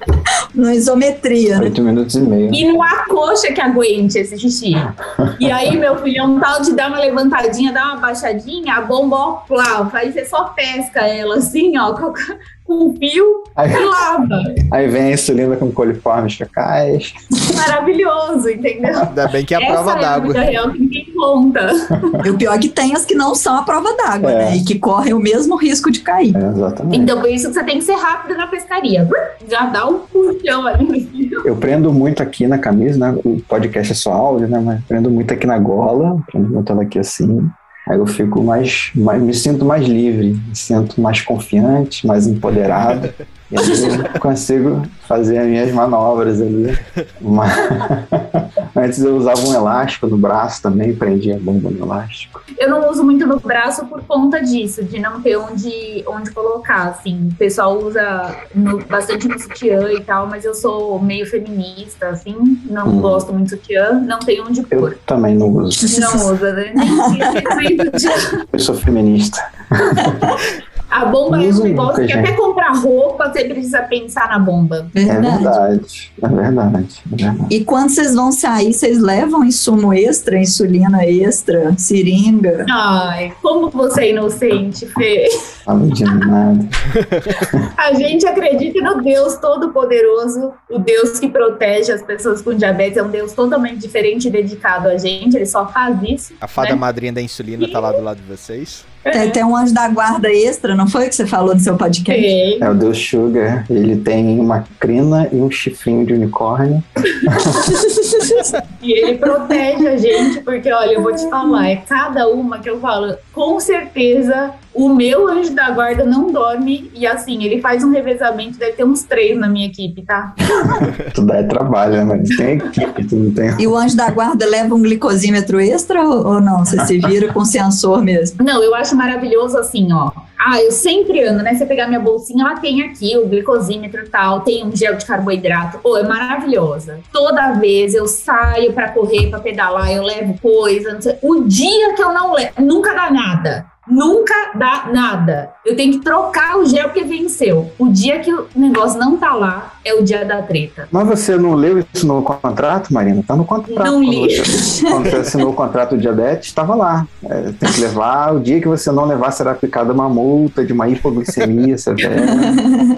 No isometria, né? Oito minutos e meio. E não há coxa que aguente esse xixi. E aí, meu filhão, tal de dar uma levantadinha, dar uma baixadinha, a bomba, ó, plá, aí você só pesca ela assim, ó, com com fio aí, e lava. Aí vem a insulina com coliformes fecais. Maravilhoso, entendeu? Ainda bem que é a Essa prova d'água. É real que ninguém conta. E o pior é que tem as que não são a prova d'água, é. né? E que correm o mesmo risco de cair. É, exatamente. Então, por isso que você tem que ser rápido na pescaria. Já dá um puxão ali. Eu prendo muito aqui na camisa, né? O podcast é só áudio, né? Mas prendo muito aqui na gola, prendo muito aqui assim. Aí eu fico mais, mais, me sinto mais livre, me sinto mais confiante, mais empoderado. e aí eu consigo fazer as minhas manobras ali. Mas... Antes eu usava um elástico no braço também, prendia a bomba no elástico. Eu não uso muito no braço por conta disso, de não ter onde, onde colocar, assim. O pessoal usa no, bastante no sutiã e tal, mas eu sou meio feminista, assim, não hum. gosto muito de sutiã, não tenho onde pôr. Eu também não uso. Não usa, né? eu sou feminista. A bomba é um negócio que até comprar roupa você precisa pensar na bomba. Verdade. É verdade, é verdade, é verdade. E quando vocês vão sair, vocês levam insumo extra, insulina extra, seringa? Ai, como você é inocente, Fê. Fala de nada. A gente acredita no Deus Todo-Poderoso, o Deus que protege as pessoas com diabetes, é um Deus totalmente diferente e dedicado a gente, ele só faz isso. A fada né? madrinha da insulina e... tá lá do lado de vocês. Tem, tem, um anjo da guarda extra, não foi que você falou no seu podcast? É, é o Deus Sugar. Ele tem uma crina e um chifrinho de unicórnio. e ele protege a gente, porque olha, eu vou te falar, é cada uma que eu falo, com certeza o meu anjo da guarda não dorme e assim, ele faz um revezamento, deve ter uns três na minha equipe, tá? tu dá trabalho, né? Tem equipe, tu não tem. E o anjo da guarda leva um glicosímetro extra ou, não? Você se vira com sensor mesmo? Não, eu acho maravilhoso assim, ó. Ah, eu sempre ando, né? Você pegar minha bolsinha, ela tem aqui o glicosímetro e tal, tem um gel de carboidrato. Pô, é maravilhosa. Toda vez eu saio para correr, para pedalar, eu levo coisa. O dia que eu não levo, nunca dá nada nunca dá nada. Eu tenho que trocar o gel porque venceu. O dia que o negócio não tá lá é o dia da treta. Mas você não leu isso no contrato, Marina? Tá no contrato. Não li. Quando você, quando você assinou o contrato de diabetes, estava lá. É, tem que levar. O dia que você não levar, será aplicada uma multa de uma hipoglicemia severa.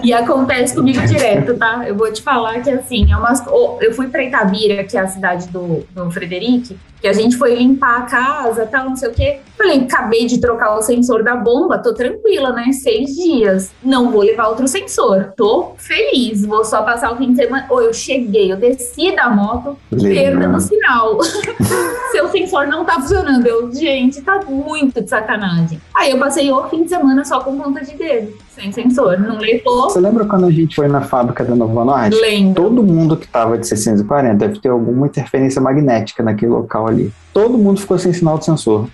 E acontece comigo direto, tá? Eu vou te falar que assim, é umas... eu fui pra Itabira, que é a cidade do, do Frederic, que a gente foi limpar a casa, tal, não sei o quê. Falei, acabei de trocar o sensor da bomba, tô tranquila, né? Seis dias. Não vou levar outro sensor. Tô feliz, vou só passar o fim de semana. Ou eu cheguei, eu desci da moto, perda no sinal. Seu sensor não tá funcionando. Eu, gente, tá muito de sacanagem. Aí eu passei o fim de semana só com ponta de dedo, sem sensor. Não levou. Você lembra quando a gente foi na fábrica da Novo Norte? Lembro. Todo mundo que tava de 640 deve ter alguma interferência magnética naquele local ali. Todo mundo ficou sem sinal de sensor.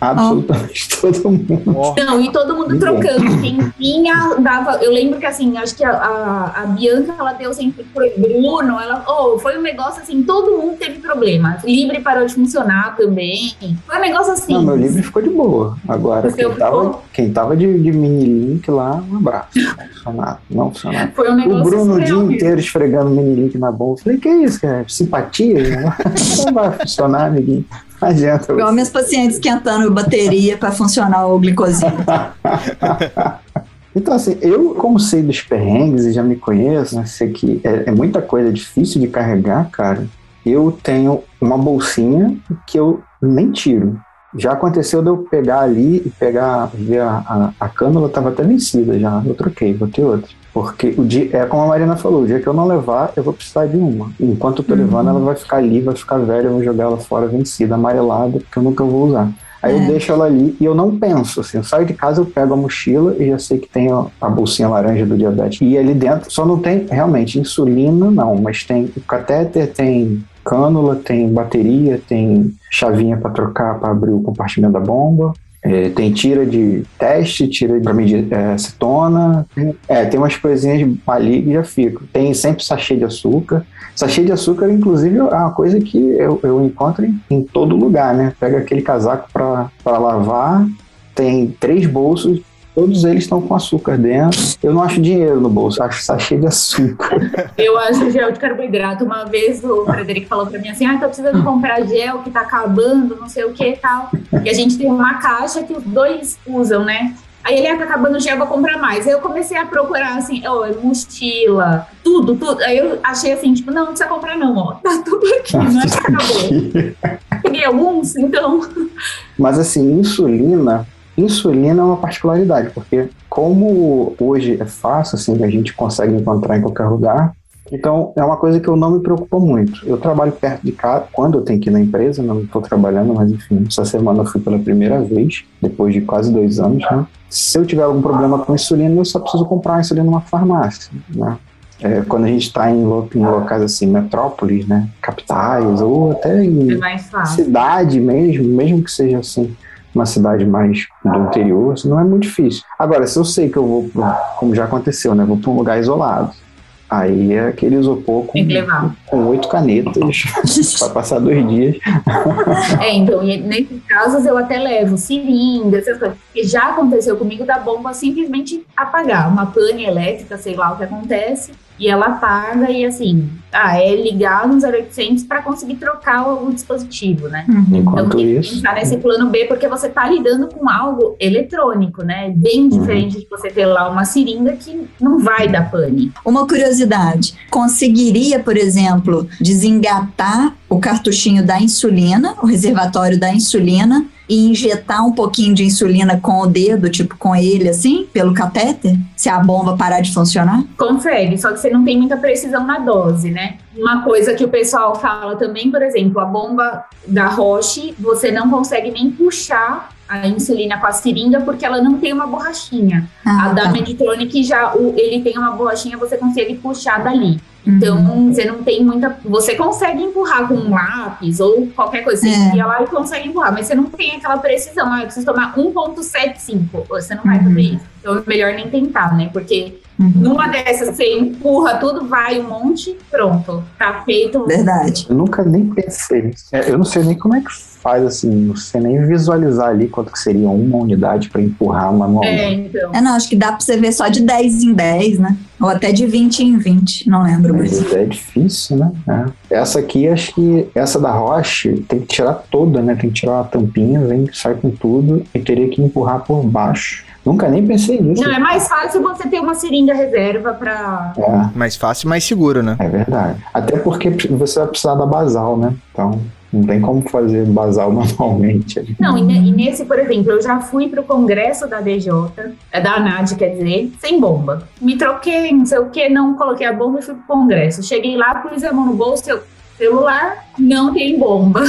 Absolutamente oh. todo mundo. Não, e todo mundo trocando. Quem vinha, dava. Eu lembro que assim, acho que a, a, a Bianca ela deu sempre pro Bruno. Ela, oh, foi um negócio assim, todo mundo teve problema. Libre parou de funcionar também. Foi um negócio assim. Não, meu livre ficou de boa. Agora, quem tava, quem tava de, de mini link lá, um abraço. Não funcionava. Não funcionava. Foi um negócio O Bruno o dia inteiro esfregando mini link na bolsa. Falei, que isso, cara? Simpatia? Não vai funcionar, amiguinho. Não adianta. Igual minhas pacientes esquentando bateria para funcionar o glicosímetro. Então, assim, eu, como sei dos perrengues e já me conheço, né, sei que é, é, muita coisa difícil de carregar, cara. Eu tenho uma bolsinha que eu nem tiro. Já aconteceu de eu pegar ali e pegar, ver a, a, a cânula estava até vencida já. Eu troquei, botei outra. Porque o dia, é como a Marina falou, o dia que eu não levar, eu vou precisar de uma. Enquanto eu tô uhum. levando, ela vai ficar ali, vai ficar velha, eu vou jogar ela fora vencida, amarelada, porque eu nunca vou usar. Aí é. eu deixo ela ali e eu não penso, assim, eu saio de casa, eu pego a mochila e já sei que tem a, a bolsinha laranja do diabetes. E ali dentro só não tem realmente insulina, não, mas tem o catéter, tem cânula, tem bateria, tem chavinha para trocar para abrir o compartimento da bomba, é, tem tira de teste, tira para medir é, acetona. É, tem umas coisinhas ali que já fico. Tem sempre sachê de açúcar. Sachê de açúcar, inclusive, é uma coisa que eu, eu encontro em, em todo lugar, né? Pega aquele casaco para lavar, tem três bolsos Todos eles estão com açúcar dentro. Eu não acho dinheiro no bolso, acho sachê de açúcar. Eu acho gel de carboidrato. Uma vez o Frederico falou para mim assim: ah, tô precisando comprar gel que tá acabando, não sei o que e tal. E a gente tem uma caixa que os dois usam, né? Aí ele ia acabando o gel, vou comprar mais. Aí eu comecei a procurar, assim, oh, mochila, tudo, tudo. Aí eu achei assim, tipo, não, não precisa comprar não, ó. Tá tudo aqui, não é que acabou. Peguei alguns, então... Mas assim, insulina, insulina é uma particularidade, porque como hoje é fácil, assim, a gente consegue encontrar em qualquer lugar, então, é uma coisa que eu não me preocupo muito. Eu trabalho perto de casa, quando eu tenho que ir na empresa, não estou trabalhando, mas enfim, essa semana eu fui pela primeira vez, depois de quase dois anos, né? Se eu tiver algum problema com insulina, eu só preciso comprar insulina numa farmácia, né? É, quando a gente está em, em, locais assim, metrópoles, né, capitais, ou até em é cidade mesmo, mesmo que seja assim, uma cidade mais do interior, não é muito difícil. Agora, se eu sei que eu vou, como já aconteceu, né, vou para um lugar isolado, Aí é aquele isopor com, com oito canetas para passar dois dias. É, então, nesses casos eu até levo seringa, essas coisas. Porque já aconteceu comigo da bomba simplesmente apagar. Uma pane elétrica, sei lá o que acontece e ela paga e assim, ah, é ligar no 0800 para conseguir trocar o, o, dispositivo, né? Uhum. Enquanto então tem que pensar nesse plano B porque você está lidando com algo eletrônico, né? Bem uhum. diferente uhum. de você ter lá uma seringa que não vai dar pane. Uma curiosidade, conseguiria, por exemplo, desengatar o cartuchinho da insulina, o reservatório da insulina e injetar um pouquinho de insulina com o dedo, tipo com ele assim, pelo catéter, se a bomba parar de funcionar? Consegue, só que você não tem muita precisão na dose, né? Uma coisa que o pessoal fala também, por exemplo, a bomba da Roche, você não consegue nem puxar a insulina com a seringa porque ela não tem uma borrachinha. Ah, a da tá. Medtronic já o, ele tem uma borrachinha, você consegue puxar dali. Então, uhum. você não tem muita. Você consegue empurrar com um lápis ou qualquer coisa. Você é. lá e consegue empurrar, mas você não tem aquela precisão. Ah, eu preciso tomar 1,75. Você não vai fazer isso. Então, é melhor nem tentar, né? Porque uhum. numa dessas, você empurra tudo, vai um monte, pronto. Tá feito. Verdade. Eu nunca nem pensei. É, eu não sei nem como é que faz assim, não sei nem visualizar ali quanto que seria uma unidade para empurrar manualmente. É, então. É, não, acho que dá para você ver só de 10 em 10, né? Ou até de 20 em 20, não lembro. Mas mais. é difícil, né? É. Essa aqui, acho que essa da Roche tem que tirar toda, né? Tem que tirar a tampinha, vem, sai com tudo e teria que empurrar por baixo. Nunca nem pensei nisso. Não, é mais fácil você ter uma seringa reserva para. É. Mais fácil, mais seguro, né? É verdade. Até porque você vai precisar da basal, né? Então. Não tem como fazer basal manualmente. Não, e, nesse, por exemplo, eu já fui para o congresso da DJ, é da ANAD, quer dizer, sem bomba. Me troquei, não sei o que, não coloquei a bomba e fui para o congresso. Cheguei lá, pus a mão no bolso, eu, celular, não tem bomba.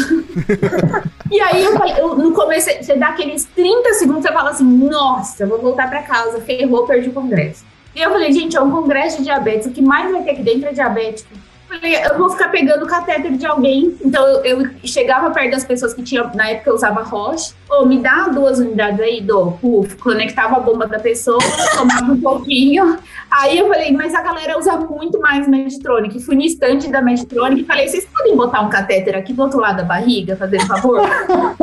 e aí eu eu, no começo, você dá aqueles 30 segundos, você fala assim, nossa, vou voltar para casa, ferrou, perdi o congresso. E eu falei, gente, é um congresso de diabetes, o que mais vai ter aqui dentro é diabético eu vou ficar pegando o catéter de alguém. Então eu, eu, chegava perto das pessoas que tinham, na época eu usava Roche. Ô, me dá duas unidades aí, do conectava a bomba da pessoa, tomava um pouquinho. Aí eu falei, mas a galera usa muito mais Medtronic. Fui no estande da Medtronic e falei, vocês podem botar um catéter aqui do outro lado da barriga, fazer favor?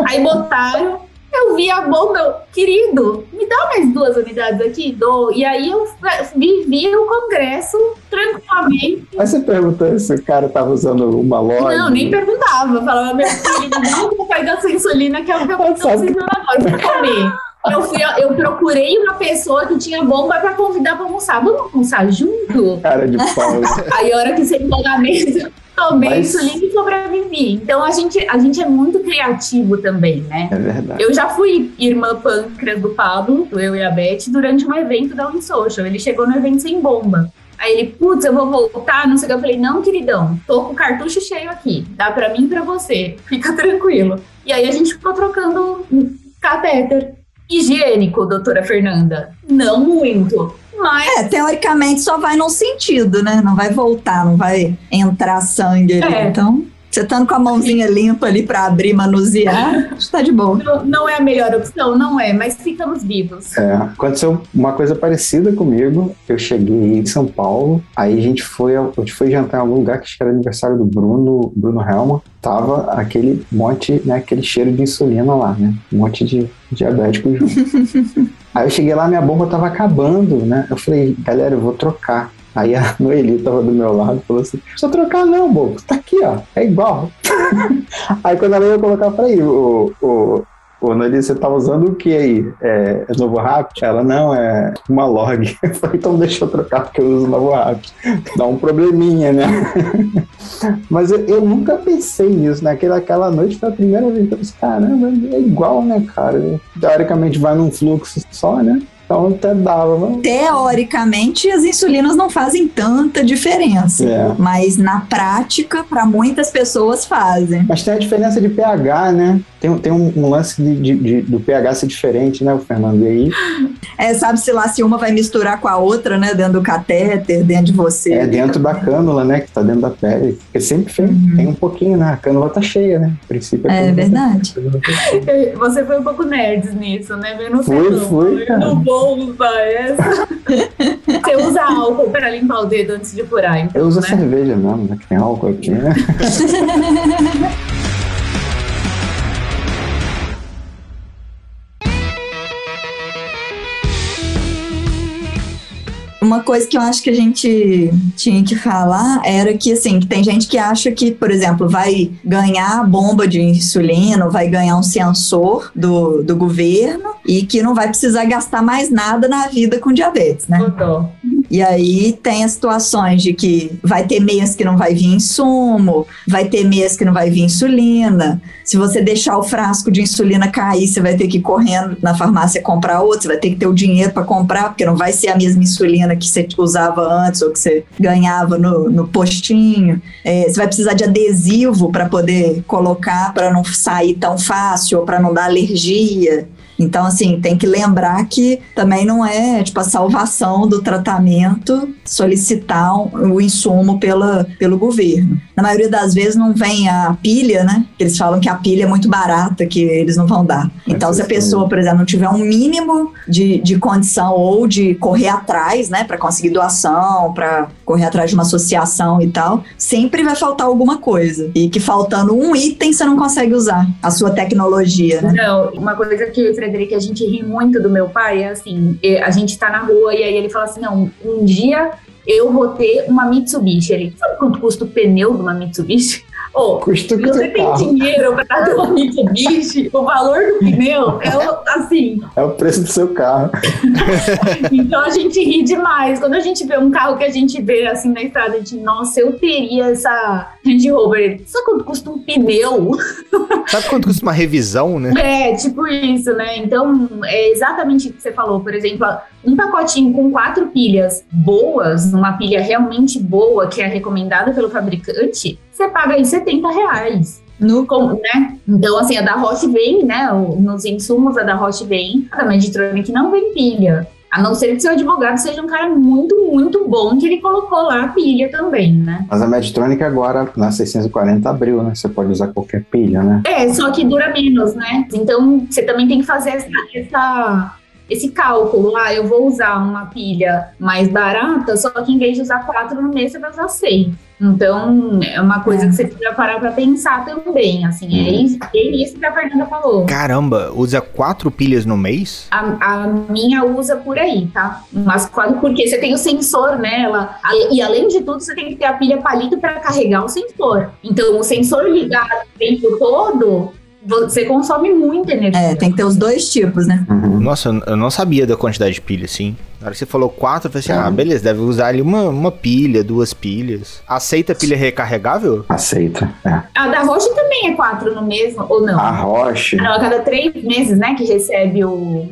aí botaram. Eu vi a bomba, querido, me dá mais duas unidades aqui, dou. E aí eu vivi o congresso tranquilamente. Mas você perguntou se o cara tava usando uma loja? Não, nem perguntava. Falava, meu filho, não vou pegar sua insulina, que é o que eu tô precisando agora pra comer. Eu, fui, eu procurei uma pessoa que tinha bomba pra convidar pra almoçar. Vamos almoçar junto? Cara de pau. Aí a hora que sentou na mesa, tomei Mas... insulina e sobrevivi. Então a gente, a gente é muito criativo também, né? É verdade. Eu já fui irmã pâncreas do Pablo, do eu e a Beth, durante um evento da Unisocial. Ele chegou no evento sem bomba. Aí ele, putz, eu vou voltar, não sei o que. Eu falei, não, queridão, tô com o cartucho cheio aqui. Dá pra mim e pra você. Fica tranquilo. E aí a gente ficou trocando catéter. Higiênico, doutora Fernanda? Não muito. Mas... É, teoricamente só vai num sentido, né? Não vai voltar, não vai entrar sangue ali. É. Então, você estando com a mãozinha limpa ali para abrir, manusear, está de boa. Não, não, é a melhor opção, não é, mas ficamos vivos. É, aconteceu uma coisa parecida comigo. Eu cheguei em São Paulo, aí a gente foi, a gente foi jantar em algum lugar que era aniversário do Bruno, Bruno Helma. Tava aquele monte, né, aquele cheiro de insulina lá, né? Um monte de diabético junto. aí eu cheguei lá, minha bomba tava acabando, né? Eu falei, galera, eu vou trocar. Aí a Noeli tava do meu lado e falou assim: precisa trocar, não, bobo. Tá aqui, ó. É igual. aí quando ela ia colocar, eu falei, o, o, Nelly, você tá usando o que aí? É, é novo rap? Ela, não, é uma log. Eu falei, então deixa eu trocar porque eu uso novo rap. Dá um probleminha, né? Mas eu, eu, nunca pensei nisso, né? Aquela, noite foi a primeira vez eu pensei, caramba, é igual, né, cara? Teoricamente vai num fluxo só, né? Então até dava. Mas... Teoricamente, as insulinas não fazem tanta diferença. É. Mas na prática, para muitas pessoas fazem. Mas tem a diferença de pH, né? Tem, tem um, um lance de, de, de, do pH ser diferente, né, o Fernando? E aí? É, sabe-se lá se uma vai misturar com a outra, né? Dentro do catéter, dentro de você. É, dentro da cânula, né? Que tá dentro da pele. Porque sempre tem, uhum. tem um pouquinho, né? A cânula tá cheia, né? A princípio. É, é verdade. Você foi um pouco nerd nisso, né? Eu não sei. Fui, fui, cara. Eu não vou usar essa. Você usa álcool para limpar o dedo antes de furar, então, Eu uso né? cerveja mesmo, né? Que tem álcool aqui, né? Uma coisa que eu acho que a gente tinha que falar era que, assim, que tem gente que acha que, por exemplo, vai ganhar bomba de insulina, vai ganhar um sensor do, do governo e que não vai precisar gastar mais nada na vida com diabetes, né? Uhum. E aí tem as situações de que vai ter mês que não vai vir insumo, vai ter mês que não vai vir insulina. Se você deixar o frasco de insulina cair, você vai ter que ir correndo na farmácia comprar outro, você vai ter que ter o dinheiro para comprar, porque não vai ser a mesma insulina que você usava antes ou que você ganhava no, no postinho. É, você vai precisar de adesivo para poder colocar, para não sair tão fácil ou para não dar alergia. Então, assim, tem que lembrar que também não é tipo a salvação do tratamento solicitar o insumo pela, pelo governo. Na maioria das vezes não vem a pilha, né? Eles falam que a pilha é muito barata, que eles não vão dar. Então, se a pessoa, por exemplo, não tiver um mínimo de, de condição ou de correr atrás, né, para conseguir doação, para correr atrás de uma associação e tal, sempre vai faltar alguma coisa. E que faltando um item você não consegue usar a sua tecnologia, né? Não, uma coisa que Frederico, a gente ri muito do meu pai, é assim, a gente tá na rua e aí ele fala assim, não, um dia eu vou ter uma Mitsubishi. Ele, sabe quanto custa o pneu de uma Mitsubishi? Oh, Custa você tem carro. dinheiro para ter uma Mitsubishi, o valor do pneu é assim. É o preço do seu carro. então a gente ri demais. Quando a gente vê um carro que a gente vê assim na estrada, a gente, nossa, eu teria essa Range Rover. Sabe quanto custa um pneu? Sabe quanto custa uma revisão, né? É, tipo isso, né? Então, é exatamente o que você falou. Por exemplo, um pacotinho com quatro pilhas boas, uma pilha realmente boa, que é recomendada pelo fabricante, você paga aí 70 reais. No, né? Então, assim, a da Roche vem, né? Nos insumos, a da Roche vem. A da Meditronic não vem pilha. A não ser que seu advogado seja um cara muito, muito bom, que ele colocou lá a pilha também, né? Mas a Meditronic agora, na 640, abriu, né? Você pode usar qualquer pilha, né? É, só que dura menos, né? Então, você também tem que fazer essa, essa esse cálculo, ah, eu vou usar uma pilha mais barata, só que em vez de usar quatro no mês, você vai usar seis. Então, é uma coisa que você precisa parar para pensar também, assim, é uhum. isso, é isso que a Fernanda falou. Caramba, usa quatro pilhas no mês? A, a minha usa por aí, tá? Mas quando, porque você tem o sensor nela, e além de tudo, você tem que ter a pilha palito para carregar o sensor. Então, o sensor ligado o tempo todo, você consome muita energia. É, tem que ter os dois tipos, né? Uhum. Nossa, eu não sabia da quantidade de pilha, assim. Na hora que você falou quatro, eu falei assim, ah, beleza, deve usar ali uma, uma pilha, duas pilhas. Aceita pilha recarregável? Aceita, é. A da Roche também é quatro no mesmo, ou não? A Roche... Não, a cada três meses, né, que recebe o...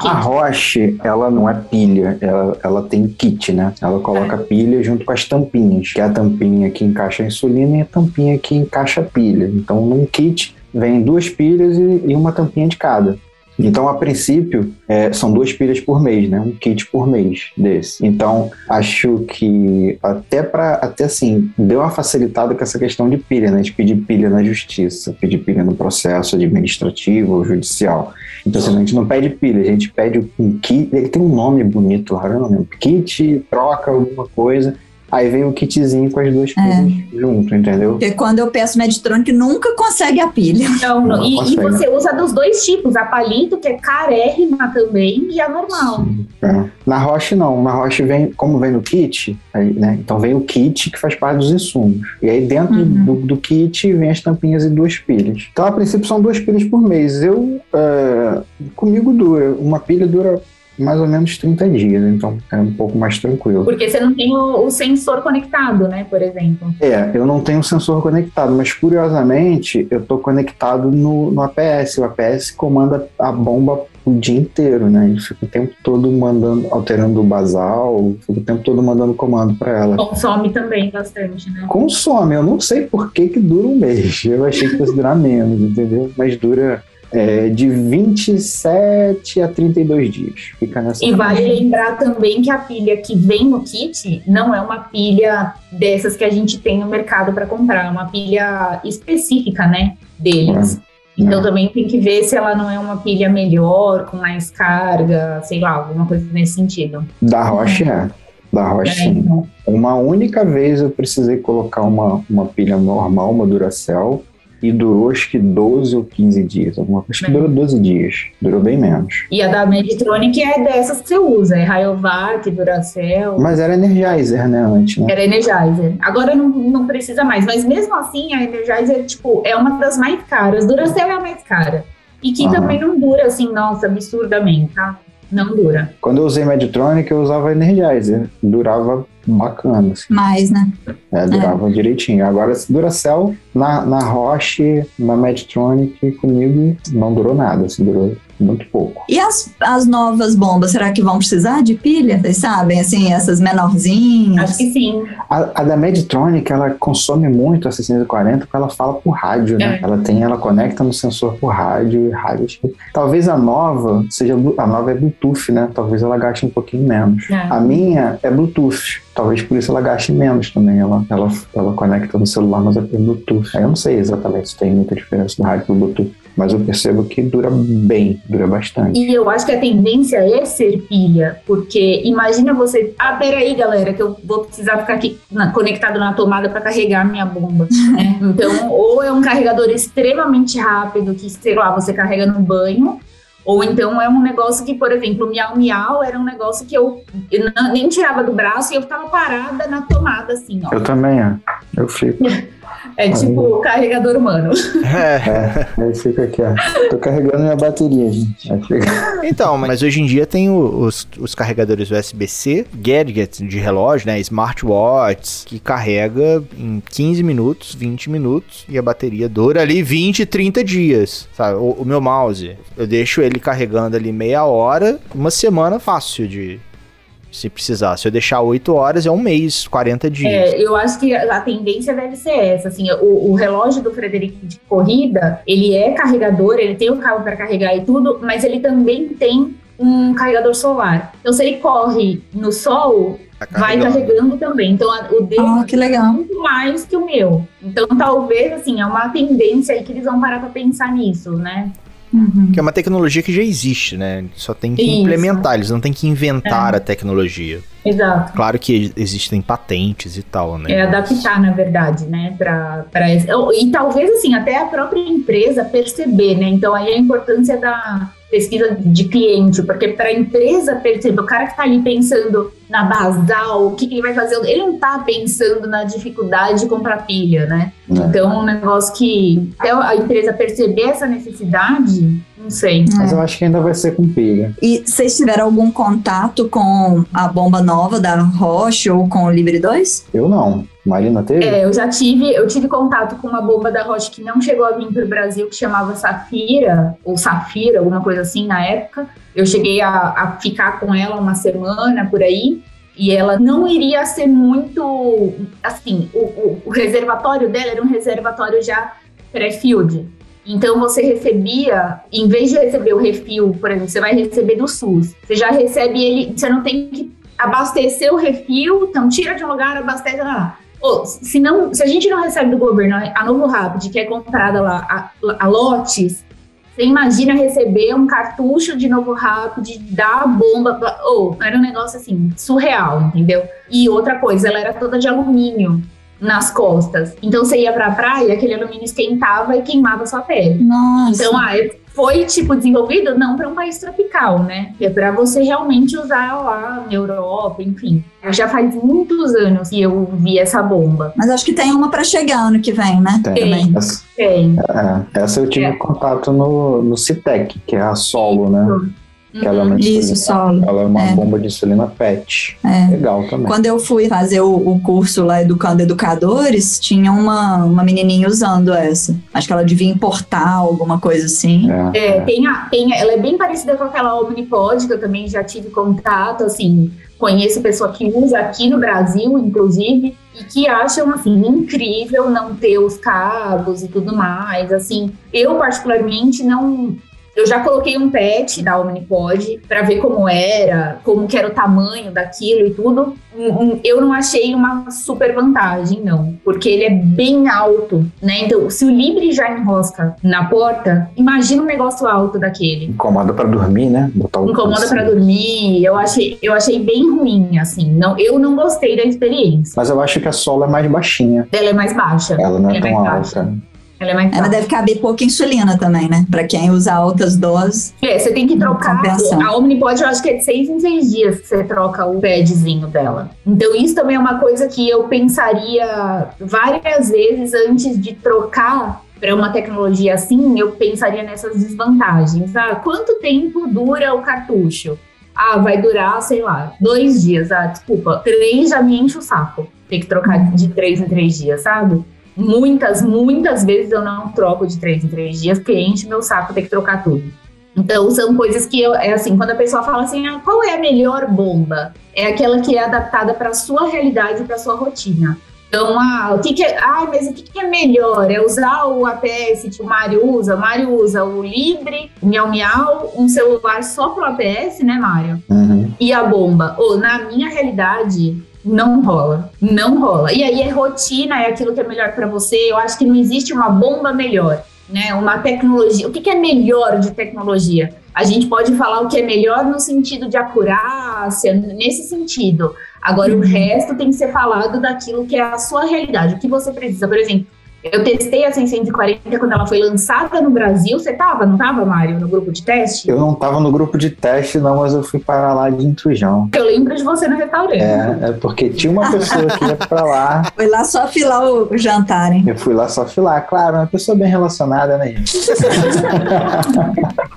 A Roche, ela não é pilha, ela, ela tem kit, né? Ela coloca é. pilha junto com as tampinhas, que é a tampinha que encaixa a insulina e a tampinha que encaixa a pilha. Então, num kit, vem duas pilhas e, e uma tampinha de cada. Então, a princípio, é, são duas pilhas por mês, né? Um kit por mês desse. Então, acho que até para até assim, deu uma facilitada com essa questão de pilha, né? De pedir pilha na justiça, pedir pilha no processo administrativo ou judicial. Então, assim, a gente não pede pilha, a gente pede um kit, ele tem um nome bonito eu não lembro. Kit, troca alguma coisa Aí vem o kitzinho com as duas É. pilhas junto, entendeu? Porque quando eu peço Medtronic, nunca consegue a pilha. Não, não. Não E, e consegue. você usa dos dois tipos, a palito, que é carérrima também, e a normal. É. Na Roche não, na Roche vem, como vem no kit, aí, né? Então vem o kit que faz parte dos insumos. E aí dentro Uhum. do, do kit vem as tampinhas e duas pilhas. Então a princípio são duas pilhas por mês. Eu é, comigo dura, uma pilha dura mais ou menos 30 dias, então é um pouco mais tranquilo. Porque você não tem o, o sensor conectado, né, por exemplo. É, eu não tenho sensor conectado, mas curiosamente eu tô conectado no, no APS. O APS comanda a bomba o dia inteiro, né? Ele fica o tempo todo mandando, alterando o basal, fica o tempo todo mandando comando para ela. Consome também bastante, né? Consome, eu não sei por que que dura um mês. Eu achei que fosse durar menos, entendeu? Mas dura é, de 27 a 32 dias. Fica nessa E vale lembrar também que a pilha que vem no kit não é uma pilha dessas que a gente tem no mercado para comprar, é uma pilha específica, né, deles. Então É. também tem que ver se ela não é uma pilha melhor, com mais carga, sei lá, alguma coisa nesse sentido. Da Roche é. Da Roche É, sim. então. Uma única vez eu precisei colocar uma, uma pilha normal, uma Duracell, e durou acho que 12 ou 15 dias. Alguma coisa. Acho que durou 12 dias. Durou bem menos. E a da Medtronic é dessas que você usa, é Rayovac, Duracell. Mas era Energizer, né, antes, né? Era Energizer. Agora não, não precisa mais, mas mesmo assim a Energizer, tipo, é uma das mais caras. Duracell é a mais cara. E que também não dura assim, nossa, absurdamente, tá? Não dura. Quando eu usei Medtronic, eu usava Energizer. Durava bacana, assim. Mais, né? É, durava direitinho. Agora, Duracell, na, na Roche, na Medtronic, comigo, não durou nada, assim, durou muito pouco. E as, as novas bombas, será que vão precisar de pilha? Vocês sabem, assim, essas menorzinhas? Acho que sim. A, a da Medtronic, ela consome muito a 640 porque ela fala por rádio, né? É. Ela tem, ela conecta no sensor por rádio e rádio. que- Talvez a nova seja, a nova é Bluetooth, né? Talvez ela gaste um pouquinho menos. É. A minha é Bluetooth. Talvez por isso ela gaste menos também. Ela, ela, ela conecta no celular, mas é por Bluetooth. Aí Eu não sei exatamente se tem muita diferença do rádio pro Bluetooth. Mas eu percebo que dura bem, dura bastante. E eu acho que a tendência é ser pilha, porque imagina você. Ah, peraí, galera, que eu vou precisar ficar aqui na- conectado na tomada para carregar minha bomba. né? Então, ou é um carregador extremamente rápido, que, sei lá, você carrega no banho. Ou então é um negócio que, por exemplo, o miau miau era um negócio que eu, eu não- nem tirava do braço e eu ficava parada na tomada, assim, ó. Eu também, é. Eu fico. É tipo carregador humano. É. É, aí fica aqui, ó. Tô carregando minha bateria, gente. Aí. Então, mas hoje em dia tem os, os carregadores USB-C, gadgets de relógio, né? Smartwatches, que carrega em 15 minutos, 20 minutos, e a bateria dura ali 20, 30 dias, sabe? O, o meu mouse, eu deixo ele carregando ali meia hora, uma semana fácil de... Se precisar, se eu deixar 8 horas, é um mês, 40 dias. É, eu acho que a tendência deve ser essa, assim, o, o relógio do Frederico de corrida, ele é carregador, ele tem o cabo para carregar e tudo, mas ele também tem um carregador solar. Então, se ele corre no sol, Tá vai carregando. também. Então, o dele Ah, que legal. é muito mais que o meu. Então, talvez, assim, é uma tendência aí que eles vão parar para pensar nisso, né? Uhum. Que é uma tecnologia que já existe, né? Só tem que Isso. implementar, eles não tem que inventar a tecnologia. Exato. Claro que existem patentes e tal, né? É adaptar, na verdade, né, para e talvez assim até a própria empresa perceber, né? Então aí a importância da pesquisa de cliente, porque para a empresa perceber, o cara que está ali pensando na basal, o que, que ele vai fazer, ele não está pensando na dificuldade de comprar pilha, né? né? Então é um negócio que até a empresa perceber essa necessidade, não sei. Mas eu acho que ainda vai ser com pilha. E vocês tiveram algum contato com a bomba nova da Roche ou com o Libre 2? Eu não. Marina teve? É, eu já tive, eu tive contato com uma bomba da Roche que não chegou a vir para o Brasil, que chamava Safira, ou Safira, alguma coisa assim na época. Eu cheguei a, a ficar com ela uma semana por aí, e ela não iria ser muito. Assim, o, o- o reservatório dela era um reservatório já pré-field. Então você recebia, em vez de receber o refil, por exemplo, você vai receber do SUS, você já recebe ele, você não tem que abastecer o refil, então tira de um lugar, abastece lá. Pô, se, não, se a gente não recebe do governo a Novo Rapid, que é comprada lá a, a lotes, Você imagina receber um cartucho de novo rápido, dar a bomba. Ou oh, era um negócio assim, surreal, entendeu? E outra coisa, ela era toda de alumínio nas costas. Então você ia pra praia, aquele alumínio esquentava e queimava sua pele. Nossa. Então, ah, foi tipo desenvolvido não para um país tropical, né? É para você realmente usar lá na Europa, enfim. Já faz muitos anos que eu vi essa bomba. Mas acho que tem uma para chegar ano que vem, né? Tem. Tem. Essa, Tem. é, essa eu tive É. contato no, no Citec, que é a Solo, né? Que ela, é uma Isso, insulina- solo. ela é uma É. bomba de insulina PET. É. Legal também. Quando eu fui fazer o, o curso lá Educando Educadores, tinha uma, uma menininha usando essa. Acho que ela devia importar alguma coisa assim. É, É, tem a, tem, ela é bem parecida com aquela Omnipod, que eu também já tive contato, assim, conheço pessoa que usa aqui no Brasil, inclusive, e que acham, assim, incrível não ter os cabos e tudo mais, assim, eu particularmente não... Eu já coloquei um pet da Omnipod para ver como era, como que era o tamanho daquilo e tudo. Eu não achei uma super vantagem, não, porque ele é bem alto, né? Então, se o Libre já enrosca na porta, imagina um negócio alto daquele. Incomoda pra dormir, né? Botar o Incomoda assim. para dormir. Eu achei, eu achei bem ruim, assim. Não, eu não gostei da experiência. Mas eu acho que a Solo é mais baixinha. Ela é mais baixa. Ela não é Ela é tão alta. baixa. Ela é mais Ela deve caber pouca insulina também, né? Pra quem usa altas doses. É, você tem que trocar. A Omnipod, eu acho que é de seis em seis dias que você troca o padzinho dela. Então, isso também é uma coisa que eu pensaria várias vezes antes de trocar para uma tecnologia assim, eu pensaria nessas desvantagens. Ah, quanto tempo dura o cartucho? Ah, vai durar, sei lá, dois dias. Ah, desculpa, três já me enche o saco. Tem que trocar de três em três dias, sabe? Muitas, muitas vezes eu não troco de três em três dias, porque enche meu saco ter que trocar tudo. Então, são coisas que eu, é assim, quando a pessoa fala assim, ah, qual é a melhor bomba? É aquela que é adaptada para sua realidade, para sua rotina. Então, ah, o que, que é, ah, mas o que, que é melhor? É usar o APS que o Mário usa? O Mário usa o Libre, o Miau Miau, um celular só pro APS, né, Mário? Uhum. E a bomba? Ou, na minha realidade, não rola. Não rola. E aí é rotina, é aquilo que é melhor para você. Eu acho que não existe uma bomba melhor, né? Uma tecnologia. O que, que é melhor de tecnologia? A gente pode falar o que é melhor no sentido de acurácia, nesse sentido. Agora, o resto tem que ser falado daquilo que é a sua realidade. O que você precisa. Por exemplo, eu testei a 640 quando ela foi lançada no Brasil. Você tava, não tava, Mário, no grupo de teste? Eu não tava no grupo de teste, não, mas eu fui parar lá de intrusão. Eu lembro de você no restaurante. É, é porque tinha uma pessoa que ia pra lá. Foi lá só afilar o, o jantar, hein? Eu fui lá só filar, claro, uma pessoa bem relacionada, né, gente?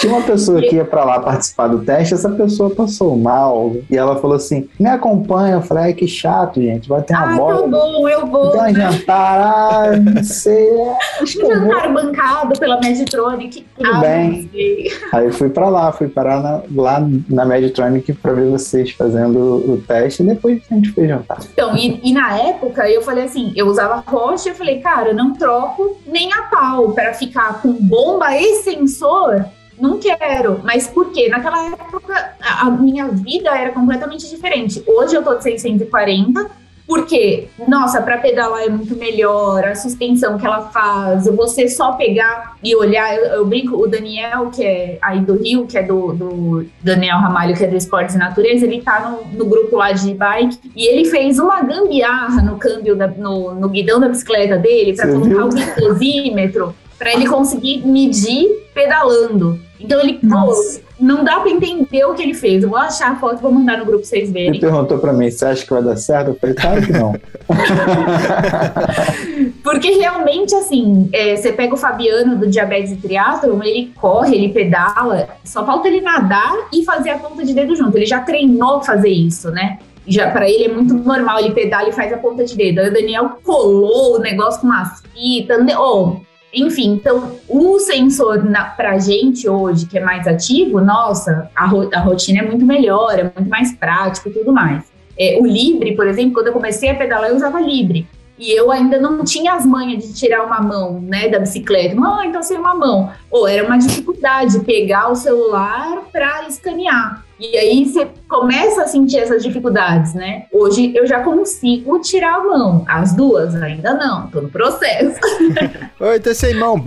Tinha uma pessoa que ia pra lá participar do teste, essa pessoa passou mal. E ela falou assim: me acompanha. Eu falei, ai, que chato, gente. Vai ter uma Ah, tá bola. bom, eu vou. Vai jantar, ah, não sei. é, Acho Um eu vou. jantar bancado pela Meditronic. Tudo ah, bem. Aí eu fui pra lá, fui parar na- lá na Meditronic pra ver vocês fazendo o teste e depois a gente foi jantar. Então, e, e na época eu falei assim, eu usava rocha, eu falei, cara, eu não troco nem a pau para ficar com bomba e sensor. Não quero. Mas por quê? Naquela época a, minha vida era completamente diferente. Hoje eu tô de 640, porque, nossa, para pedalar é muito melhor, a suspensão que ela faz, você só pegar e olhar. Eu, eu brinco, o Daniel, que é aí do Rio, que é do, do Daniel Ramalho, que é do Esportes e Natureza, ele tá no, no grupo lá de bike e ele fez uma gambiarra no câmbio, da- no, no guidão da bicicleta dele para colocar viu? o glicosímetro para ele conseguir medir pedalando. Então ele, pô, não dá para entender o que ele fez. Eu vou achar a foto e vou mandar no grupo pra vocês Ele verem. perguntou pra mim, você acha que vai dar certo? Eu falei, claro que não. Porque realmente, assim, é, você pega o Fabiano do Diabetes e Triathlon, ele corre, ele pedala, só falta ele nadar e fazer a ponta de dedo junto. Ele já treinou fazer isso, né? Já para ele é muito normal, ele pedala e faz a ponta de dedo. Aí o Daniel colou o negócio com umas fitas, né? oh, enfim, então o sensor na, pra gente hoje, que é mais ativo, nossa, a, ro- a rotina é muito melhor, é muito mais prático e tudo mais. É, o Libre, por exemplo, quando eu comecei a pedalar, eu usava Libre. E eu ainda não tinha as manhas de tirar uma mão, né, da bicicleta. Mãe, então sem uma mão. Ou era uma dificuldade pegar o celular para escanear. E aí você começa a sentir essas dificuldades, né? Hoje eu já consigo tirar a mão. As duas ainda não, tô no processo. Oi, tô sem mão.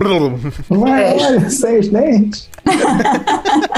Vai, é. seis dentes.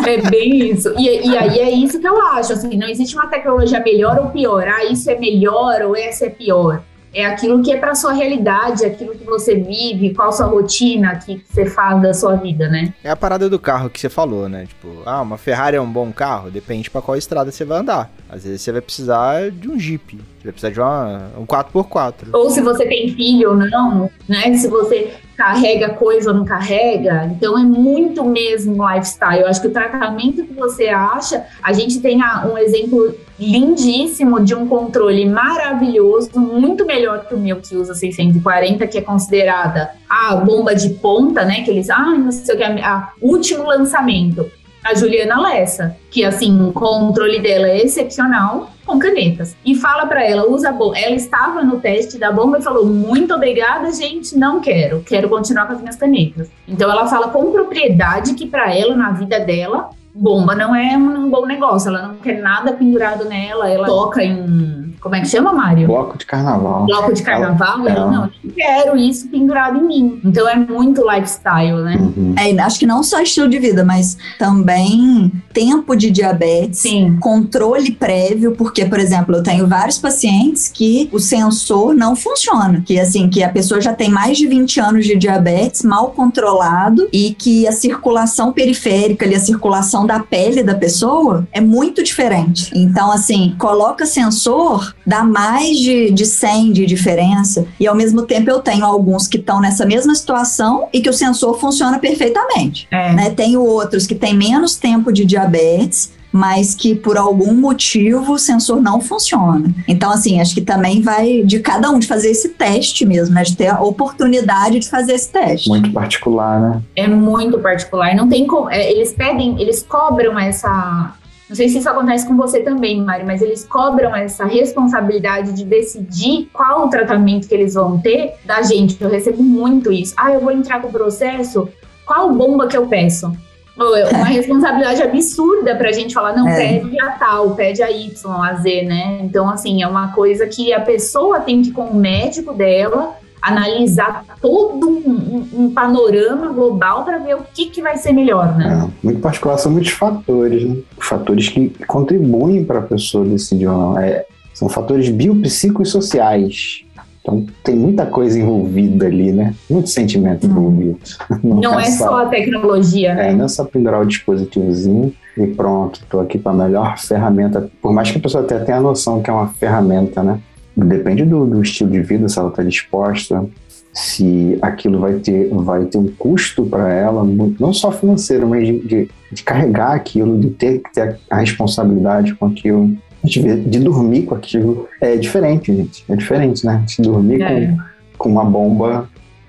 É bem isso. E, e, aí é isso que eu acho. Assim, não existe uma tecnologia melhor ou pior. Ah, isso é melhor ou essa é pior é aquilo que é para sua realidade, é aquilo que você vive, qual sua rotina que você faz da sua vida, né? É a parada do carro que você falou, né? Tipo, ah, uma Ferrari é um bom carro, depende para qual estrada você vai andar. Às vezes você vai precisar de um Jeep, você vai precisar de uma, um 4x4. Ou se você tem filho ou não, né? Se você carrega coisa ou não carrega. Então é muito mesmo lifestyle. Eu acho que o tratamento que você acha, a gente tem um exemplo lindíssimo de um controle maravilhoso, muito melhor que o meu que usa 640, que é considerada a bomba de ponta, né? Que eles, ah, não sei o que, a, último lançamento. A Juliana Lessa, que assim, o controle dela é excepcional com canetas. E fala para ela, usa a bomba. Ela estava no teste da bomba e falou: "Muito obrigada, gente, não quero. Quero continuar com as minhas canetas". Então ela fala com propriedade que para ela na vida dela bomba não é um bom negócio, ela não quer nada pendurado nela, ela toca em como é que chama, Mário? Bloco de carnaval. Bloco de carnaval? Ela, não, eu quero isso pendurado em mim. Então é muito lifestyle, né? Uhum. É, acho que não só estilo de vida, mas também tempo de diabetes, Sim. controle prévio, porque, por exemplo, eu tenho vários pacientes que o sensor não funciona. Que assim, que a pessoa já tem mais de 20 anos de diabetes, mal controlado, e que a circulação periférica ali, a circulação da pele da pessoa é muito diferente. Então, assim, coloca sensor dá mais de, de 100 de diferença, e ao mesmo tempo eu tenho alguns que estão nessa mesma situação e que o sensor funciona perfeitamente. É. Né? Tenho outros que têm menos tempo de diabetes, mas que por algum motivo o sensor não funciona. Então, assim, acho que também vai de cada um de fazer esse teste mesmo, né? De ter a oportunidade de fazer esse teste. Muito particular, né? É muito particular. Não tem como. É, eles pedem, eles cobram essa não sei se isso acontece com você também, Mari, mas eles cobram essa responsabilidade de decidir qual o tratamento que eles vão ter da gente. Eu recebo muito isso. Ah, eu vou entrar com o processo, qual bomba que eu peço? É uma responsabilidade absurda pra gente falar, não, é. pede a tal, pede a Y, a Z, né? Então, assim, é uma coisa que a pessoa tem que, com o médico dela, analisar todo um, um panorama global para ver o que, que vai ser melhor, né? É, muito particular são muitos fatores, né? Fatores que contribuem para a pessoa decidir ou não. É, são fatores biopsicossociais. Então tem muita coisa envolvida ali, né? Muito sentimento hum. envolvido. Não, não é, só, a tecnologia, né? É, não é só pendurar o dispositivozinho e pronto, estou aqui com a melhor ferramenta. Por mais que a pessoa até tenha a noção que é uma ferramenta, né? Depende do, do estilo de vida, se ela está disposta, se aquilo vai ter, vai ter um custo para ela, não só financeiro, mas de, de, de, carregar aquilo, de ter que ter a responsabilidade com aquilo, de, de dormir com aquilo. É diferente, gente. É diferente, né? De dormir é. com, com uma bomba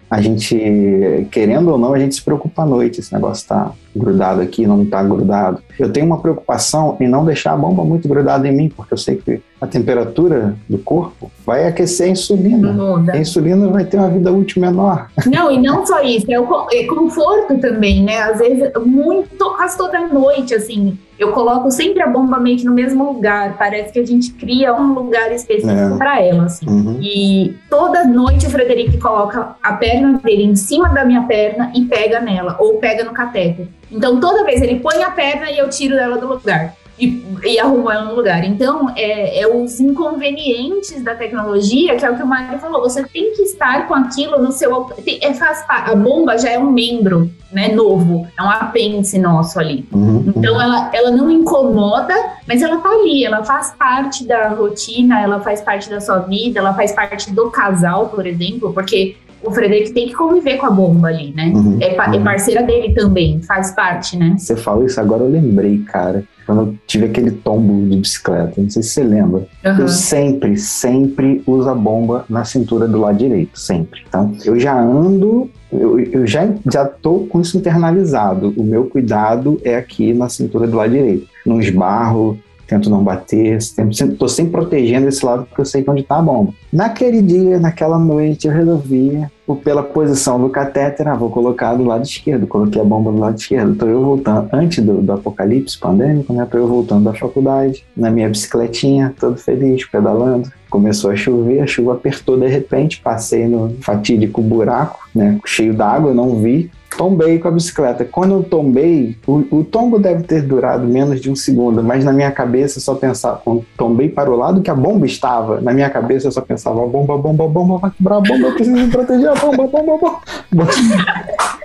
a gente, querendo ou não, a gente se preocupa à noite. Esse negócio tá grudado aqui, não tá grudado. Eu tenho uma preocupação em não deixar a bomba muito grudada em mim, porque eu sei que a temperatura do corpo vai aquecer a insulina. Muda. A insulina vai ter uma vida útil menor. Não, e não só isso, é o é conforto também, né? Às vezes, muito, quase toda noite, assim, eu coloco sempre a bomba meio que no mesmo lugar. Parece que a gente cria um lugar específico é. para ela, assim. Uhum. E toda noite o Frederico coloca a perna dele em cima da minha perna e pega nela, ou pega no catéter. Então toda vez ele põe a perna e eu tiro dela do lugar e, e arrumou ela no lugar. Então, é, é, os inconvenientes da tecnologia, que é o que o Mário falou, você tem que estar com aquilo no seu. É, faz, a bomba já é um membro né, novo, é um apêndice nosso ali. Uhum. Então, ela, ela não incomoda, mas ela tá ali, ela faz parte da rotina, ela faz parte da sua vida, ela faz parte do casal, por exemplo, porque o Frederico tem que conviver com a bomba ali, né? Uhum, é, é, parceira dele também, faz parte, né? Você falou isso agora, eu lembrei, cara quando eu tive aquele tombo de bicicleta. Não sei se você lembra. Uhum. Eu sempre, sempre uso a bomba na cintura do lado direito, sempre. Então, eu já ando, eu, eu já, já tô com isso internalizado. O meu cuidado é aqui na cintura do lado direito. Não esbarro, tento não bater, sempre, tô sempre protegendo esse lado porque eu sei onde tá a bomba. Naquele dia, naquela noite, eu resolvi, pela posição do catéter, ah, vou colocar do lado esquerdo, coloquei a bomba do lado esquerdo. Tô eu voltando, antes do, do apocalipse pandêmico, né? Tô eu voltando da faculdade, na minha bicicletinha, todo feliz, pedalando. Começou a chover, a chuva apertou de repente, passei no fatídico buraco, né? Cheio d'água, não vi tombei com a bicicleta. Quando eu tombei, o, o, tombo deve ter durado menos de um segundo, mas na minha cabeça eu só pensava, quando tombei para o lado que a bomba estava, na minha cabeça eu só pensava, bomba, bomba, bomba, vai quebrar a bomba, eu preciso proteger a bomba, bomba, bomba.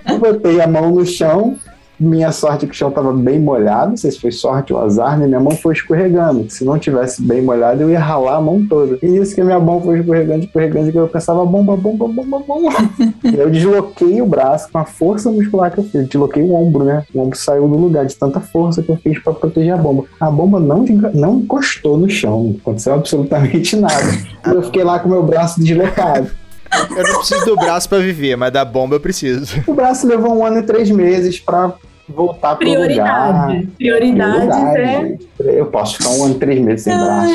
Botei a mão no chão, minha sorte é que o chão estava bem molhado, não sei se foi sorte ou azar, né? Minha mão foi escorregando. Se não tivesse bem molhado, eu ia ralar a mão toda. E isso que minha mão foi escorregando, escorregando, que eu pensava bomba, bomba, bomba, bomba. e eu desloquei o braço com a força muscular que eu fiz. Desloquei o ombro, né? O ombro saiu do lugar de tanta força que eu fiz para proteger a bomba. A bomba não, não encostou no chão, não aconteceu absolutamente nada. eu fiquei lá com meu braço deslocado. Eu não preciso do braço para viver, mas da bomba eu preciso. O braço levou um ano e três meses para voltar para o lugar. Prioridade. Prioridade, é. Eu posso ficar um ano, três meses sem braço.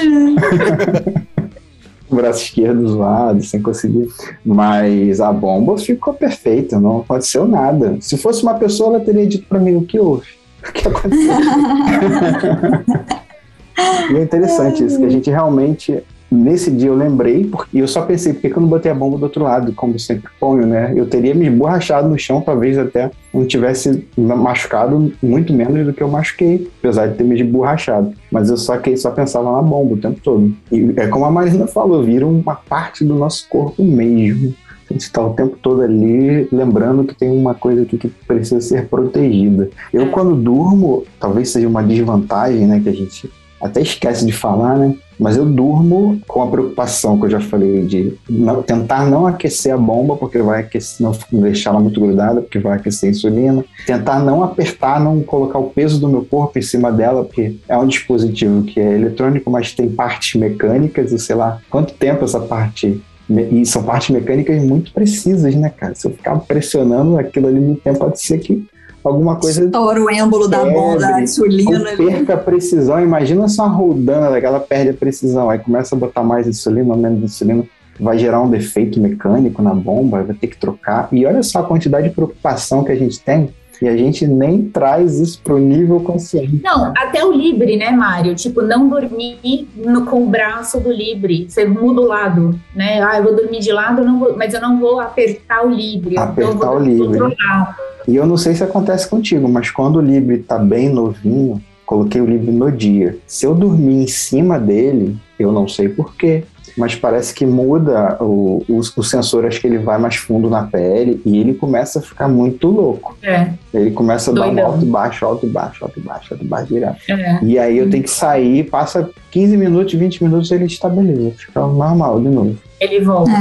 o braço esquerdo zoado, sem conseguir. Mas a bomba ficou perfeita, não aconteceu nada. Se fosse uma pessoa, ela teria dito para mim o que houve. O que aconteceu? e é interessante isso, que a gente realmente Nesse dia eu lembrei, porque eu só pensei, por que eu não botei a bomba do outro lado, como sempre ponho, né? Eu teria me esborrachado no chão, talvez até não tivesse machucado muito menos do que eu machuquei, apesar de ter me esborrachado. Mas eu só, que, só pensava na bomba o tempo todo. E é como a Marina falou, vira uma parte do nosso corpo mesmo. A gente está o tempo todo ali lembrando que tem uma coisa aqui que precisa ser protegida. Eu, quando durmo, talvez seja uma desvantagem, né, que a gente até esquece de falar, né? Mas eu durmo com a preocupação que eu já falei de não, tentar não aquecer a bomba, porque vai aquecer, não deixar ela muito grudada, porque vai aquecer a insulina. Tentar não apertar, não colocar o peso do meu corpo em cima dela, porque é um dispositivo que é eletrônico, mas tem partes mecânicas, e sei lá quanto tempo essa parte e são partes mecânicas muito precisas, né, cara? Se eu ficar pressionando aquilo ali muito tempo, pode ser que alguma coisa. Estoura o êmbolo da bomba, da insulina. Perca a precisão. Imagina só uma rodando, ela perde a precisão. Aí começa a botar mais insulina, menos insulina. Vai gerar um defeito mecânico na bomba, vai ter que trocar. E olha só a quantidade de preocupação que a gente tem e a gente nem traz isso pro nível consciente. Não, até o Libre, né, Mário? Tipo, não dormir no, com o braço do Libre. Você muda o lado, né? Ah, eu vou dormir de lado, não vou, mas eu não vou apertar o Libre. Apertar o Libre. Controlar. E eu não sei se acontece contigo, mas quando o Libre tá bem novinho, coloquei o Libre no dia. Se eu dormir em cima dele, eu não sei porquê, mas parece que muda o, o, o, sensor, acho que ele vai mais fundo na pele e ele começa a ficar muito louco. É. Ele começa a Doidão. dar um alto e baixo, alto e baixo, alto e baixo, alto e baixo direto. É. E aí eu tenho que sair, passa 15 minutos, 20 minutos ele estabiliza, fica normal de novo ele volta.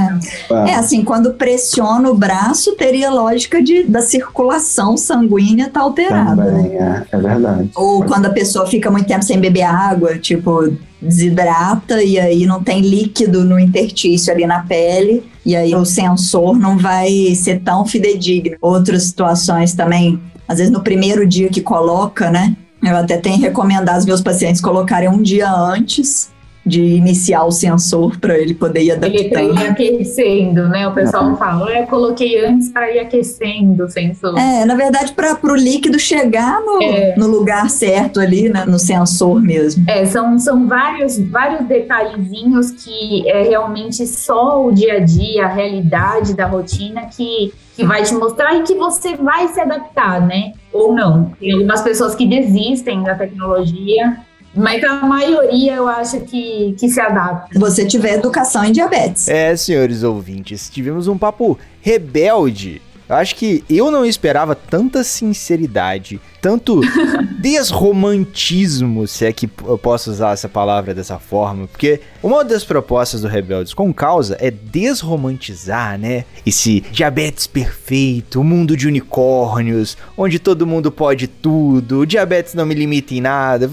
É. é. assim, quando pressiona o braço, teria lógica de, da circulação sanguínea tá alterada. Também, é, é verdade. Ou Pode. quando a pessoa fica muito tempo sem beber água, tipo, desidrata e aí não tem líquido no interstício ali na pele, e aí o sensor não vai ser tão fidedigno. Outras situações também, às vezes no primeiro dia que coloca, né? Eu até tenho recomendado aos meus pacientes colocarem um dia antes de iniciar o sensor para ele poder ir adaptando. Ele ir aquecendo, né? O pessoal uhum. fala, eu coloquei antes para ir aquecendo o sensor. É, na verdade, para o líquido chegar no, é. no lugar certo ali, né? no sensor mesmo. É, são, são vários, vários detalhezinhos que é realmente só o dia a dia, a realidade da rotina que que vai te mostrar e que você vai se adaptar, né? Ou não. Tem algumas pessoas que desistem da tecnologia mas a maioria eu acho que, que se adapta. Você tiver educação em diabetes. É, senhores ouvintes, tivemos um papo rebelde. Eu acho que eu não esperava tanta sinceridade, tanto desromantismo, se é que eu posso usar essa palavra dessa forma, porque uma das propostas do Rebeldes com Causa é desromantizar, né? Esse diabetes perfeito, o mundo de unicórnios, onde todo mundo pode tudo, o diabetes não me limita em nada.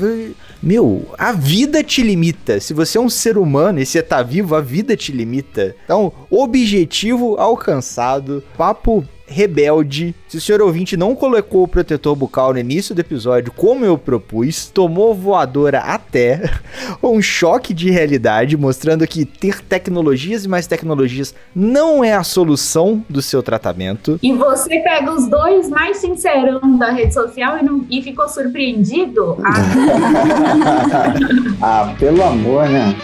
Meu, a vida te limita. Se você é um ser humano e você tá vivo, a vida te limita. Então, objetivo alcançado, papo rebelde. Se o senhor ouvinte não colocou o protetor bucal no início do episódio, como eu propus, tomou voadora até, um choque de realidade, mostrando que ter tecnologias e mais tecnologias não é a solução do seu tratamento. E você pega os dois mais sincerão da rede social e, não, e ficou surpreendido? Ah, ah pelo amor, né?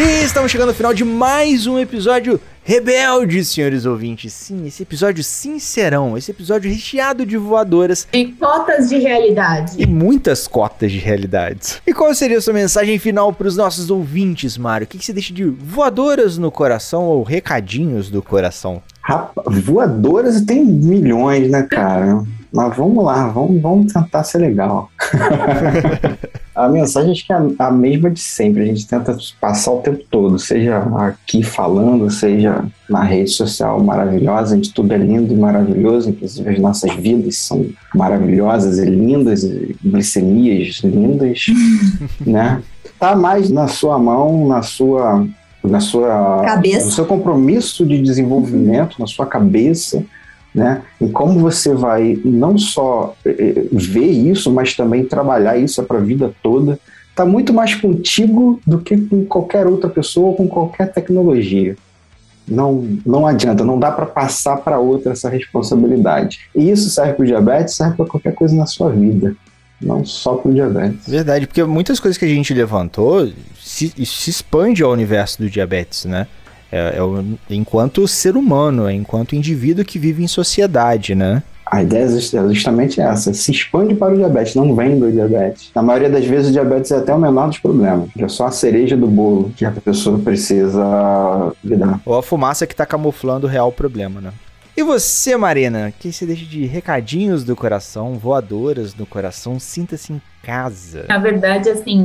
E estamos chegando ao final de mais um episódio rebelde, senhores ouvintes. Sim, esse episódio sincerão, esse episódio recheado de voadoras. E cotas de realidade. E muitas cotas de realidades. E qual seria a sua mensagem final para os nossos ouvintes, Mário? O que, que você deixa de voadoras no coração ou recadinhos do coração? Rapaz, voadoras tem milhões, né, cara? Mas vamos lá, vamos, vamos tentar ser legal. a mensagem acho que é a, mesma de sempre. A gente tenta passar o tempo todo, seja aqui falando, seja na rede social maravilhosa, onde tudo é lindo e maravilhoso, inclusive as nossas vidas são maravilhosas e lindas, e glicemias lindas, né? Tá mais na sua mão, na sua na sua cabeça. no seu compromisso de desenvolvimento, na sua cabeça, né? E como você vai não só eh, eh, ver isso, mas também trabalhar isso para a vida toda, está muito mais contigo do que com qualquer outra pessoa ou com qualquer tecnologia. Não, não adianta, não dá para passar para outra essa responsabilidade. E isso serve para o diabetes, serve para qualquer coisa na sua vida, não só para o diabetes. Verdade, porque muitas coisas que a gente levantou se, se expande ao universo do diabetes, né? É, é o, enquanto ser humano, é enquanto indivíduo que vive em sociedade, né? A ideia é justamente essa, se expande para o diabetes, não vem do diabetes. Na maioria das vezes o diabetes é até o menor dos problemas, é só a cereja do bolo que a pessoa precisa lidar. Ou a fumaça que está camuflando o real problema, né? E você, Marina, que você deixa de recadinhos do coração, voadoras do coração, sinta-se em casa? Na verdade, assim,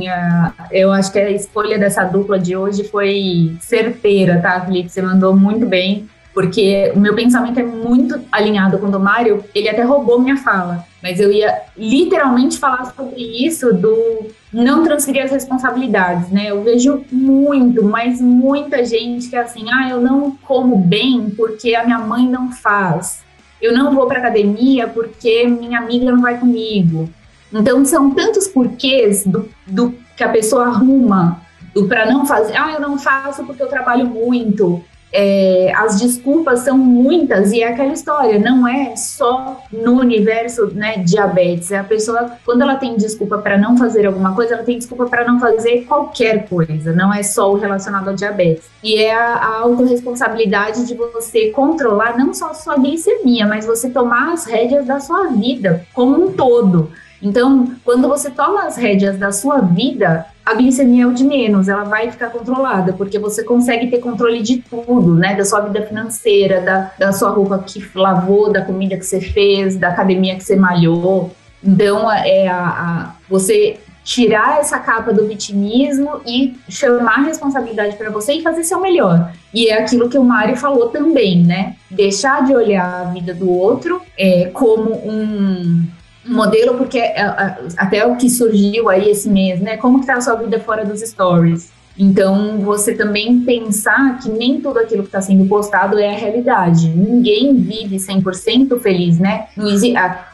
eu acho que a escolha dessa dupla de hoje foi certeira, tá, Felipe? Você mandou muito bem porque o meu pensamento é muito alinhado com o do Mário, ele até roubou minha fala, mas eu ia literalmente falar sobre isso do não transferir as responsabilidades, né? Eu vejo muito, mas muita gente que é assim, ah, eu não como bem porque a minha mãe não faz. Eu não vou para academia porque minha amiga não vai comigo. Então são tantos porquês do, do que a pessoa arruma do para não fazer. Ah, eu não faço porque eu trabalho muito é, as desculpas são muitas e é aquela história, não é só no universo né, diabetes. A pessoa, quando ela tem desculpa para não fazer alguma coisa, ela tem desculpa para não fazer qualquer coisa, não é só o relacionado ao diabetes. E é a, a autorresponsabilidade de você controlar não só a sua glicemia, mas você tomar as rédeas da sua vida como um todo. Então, quando você toma as rédeas da sua vida, a glicemia é o de menos, ela vai ficar controlada, porque você consegue ter controle de tudo, né? Da sua vida financeira, da, da sua roupa que lavou, da comida que você fez, da academia que você malhou. Então, é a, a você tirar essa capa do vitimismo e chamar a responsabilidade para você e fazer seu melhor. E é aquilo que o Mário falou também, né? Deixar de olhar a vida do outro é, como um modelo, porque é, é, até o que surgiu aí esse mês, né? Como que tá a sua vida fora dos stories? Então, você também pensar que nem tudo aquilo que está sendo postado é a realidade. Ninguém vive 100% feliz, né?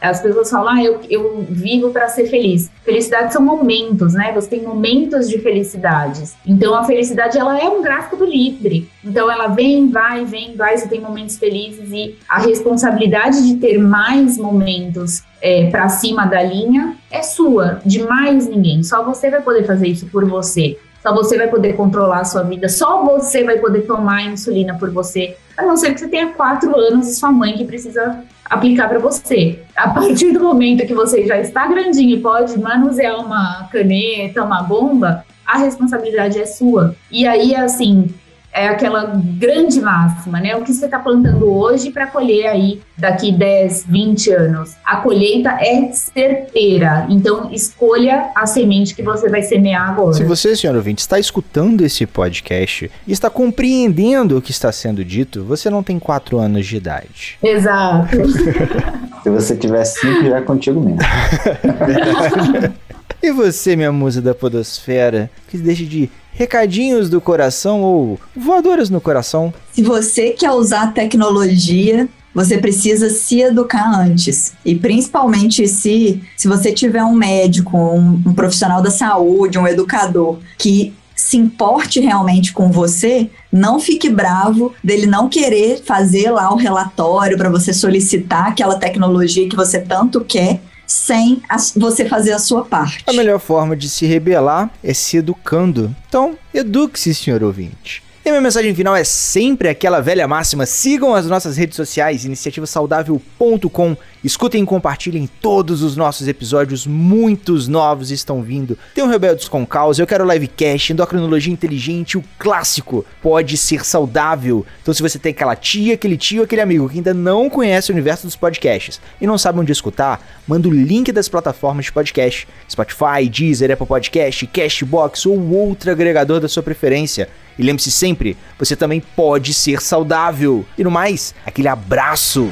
As pessoas falam, ah, eu, eu vivo para ser feliz. Felicidade são momentos, né? Você tem momentos de felicidades. Então, a felicidade, ela é um gráfico do livre. Então, ela vem, vai, vem, vai, você tem momentos felizes e a responsabilidade de ter mais momentos é, para cima da linha é sua, de mais ninguém. Só você vai poder fazer isso por você. Só você vai poder controlar a sua vida, só você vai poder tomar insulina por você, a não ser que você tenha quatro anos e sua mãe que precisa aplicar para você. A partir do momento que você já está grandinho e pode manusear uma caneta, uma bomba, a responsabilidade é sua. E aí, assim, é aquela grande máxima, né? O que você está plantando hoje para colher aí daqui 10, 20 anos. A colheita é certeira, então escolha a semente que você vai semear agora. Se você, senhor ouvinte, está escutando esse podcast e está compreendendo o que está sendo dito, você não tem 4 anos de idade. Exato. Se você tiver cinco, já é contigo mesmo. e você, minha musa da podosfera, que deixe de recadinhos do coração ou voadoras no coração? Se você quer usar tecnologia, você precisa se educar antes. E principalmente se, se você tiver um médico, um, um profissional da saúde, um educador que se importe realmente com você, não fique bravo dele não querer fazer lá o relatório para você solicitar aquela tecnologia que você tanto quer sem a, você fazer a sua parte. A melhor forma de se rebelar é se educando. Então, eduque-se, senhor ouvinte. E minha mensagem final é sempre aquela velha máxima: sigam as nossas redes sociais, iniciativasaudável.com. Escutem e compartilhem todos os nossos episódios, muitos novos estão vindo. Tem o Rebeldes com Causa, eu quero livecast, endocrinologia inteligente, o clássico pode ser saudável. Então, se você tem aquela tia, aquele tio, aquele amigo que ainda não conhece o universo dos podcasts e não sabe onde escutar, manda o link das plataformas de podcast: Spotify, Deezer, Apple Podcast, Cashbox ou outro agregador da sua preferência. E lembre-se sempre, você também pode ser saudável. E no mais, aquele abraço.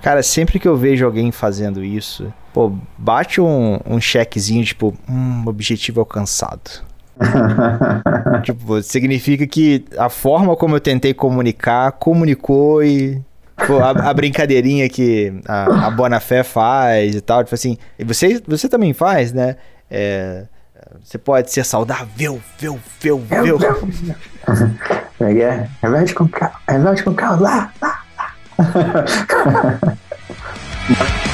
Cara, sempre que eu vejo alguém fazendo isso, pô, bate um, um chequezinho, tipo, hum, objetivo alcançado. tipo, significa que a forma como eu tentei comunicar, comunicou e. Pô, a, a, brincadeirinha que a, a Bonafé faz e tal, tipo assim, e você, você também faz, né? É, você pode ser saudável, viu, viu, viu. É é? Remédio com carro, remédio com carro, lá, lá, lá.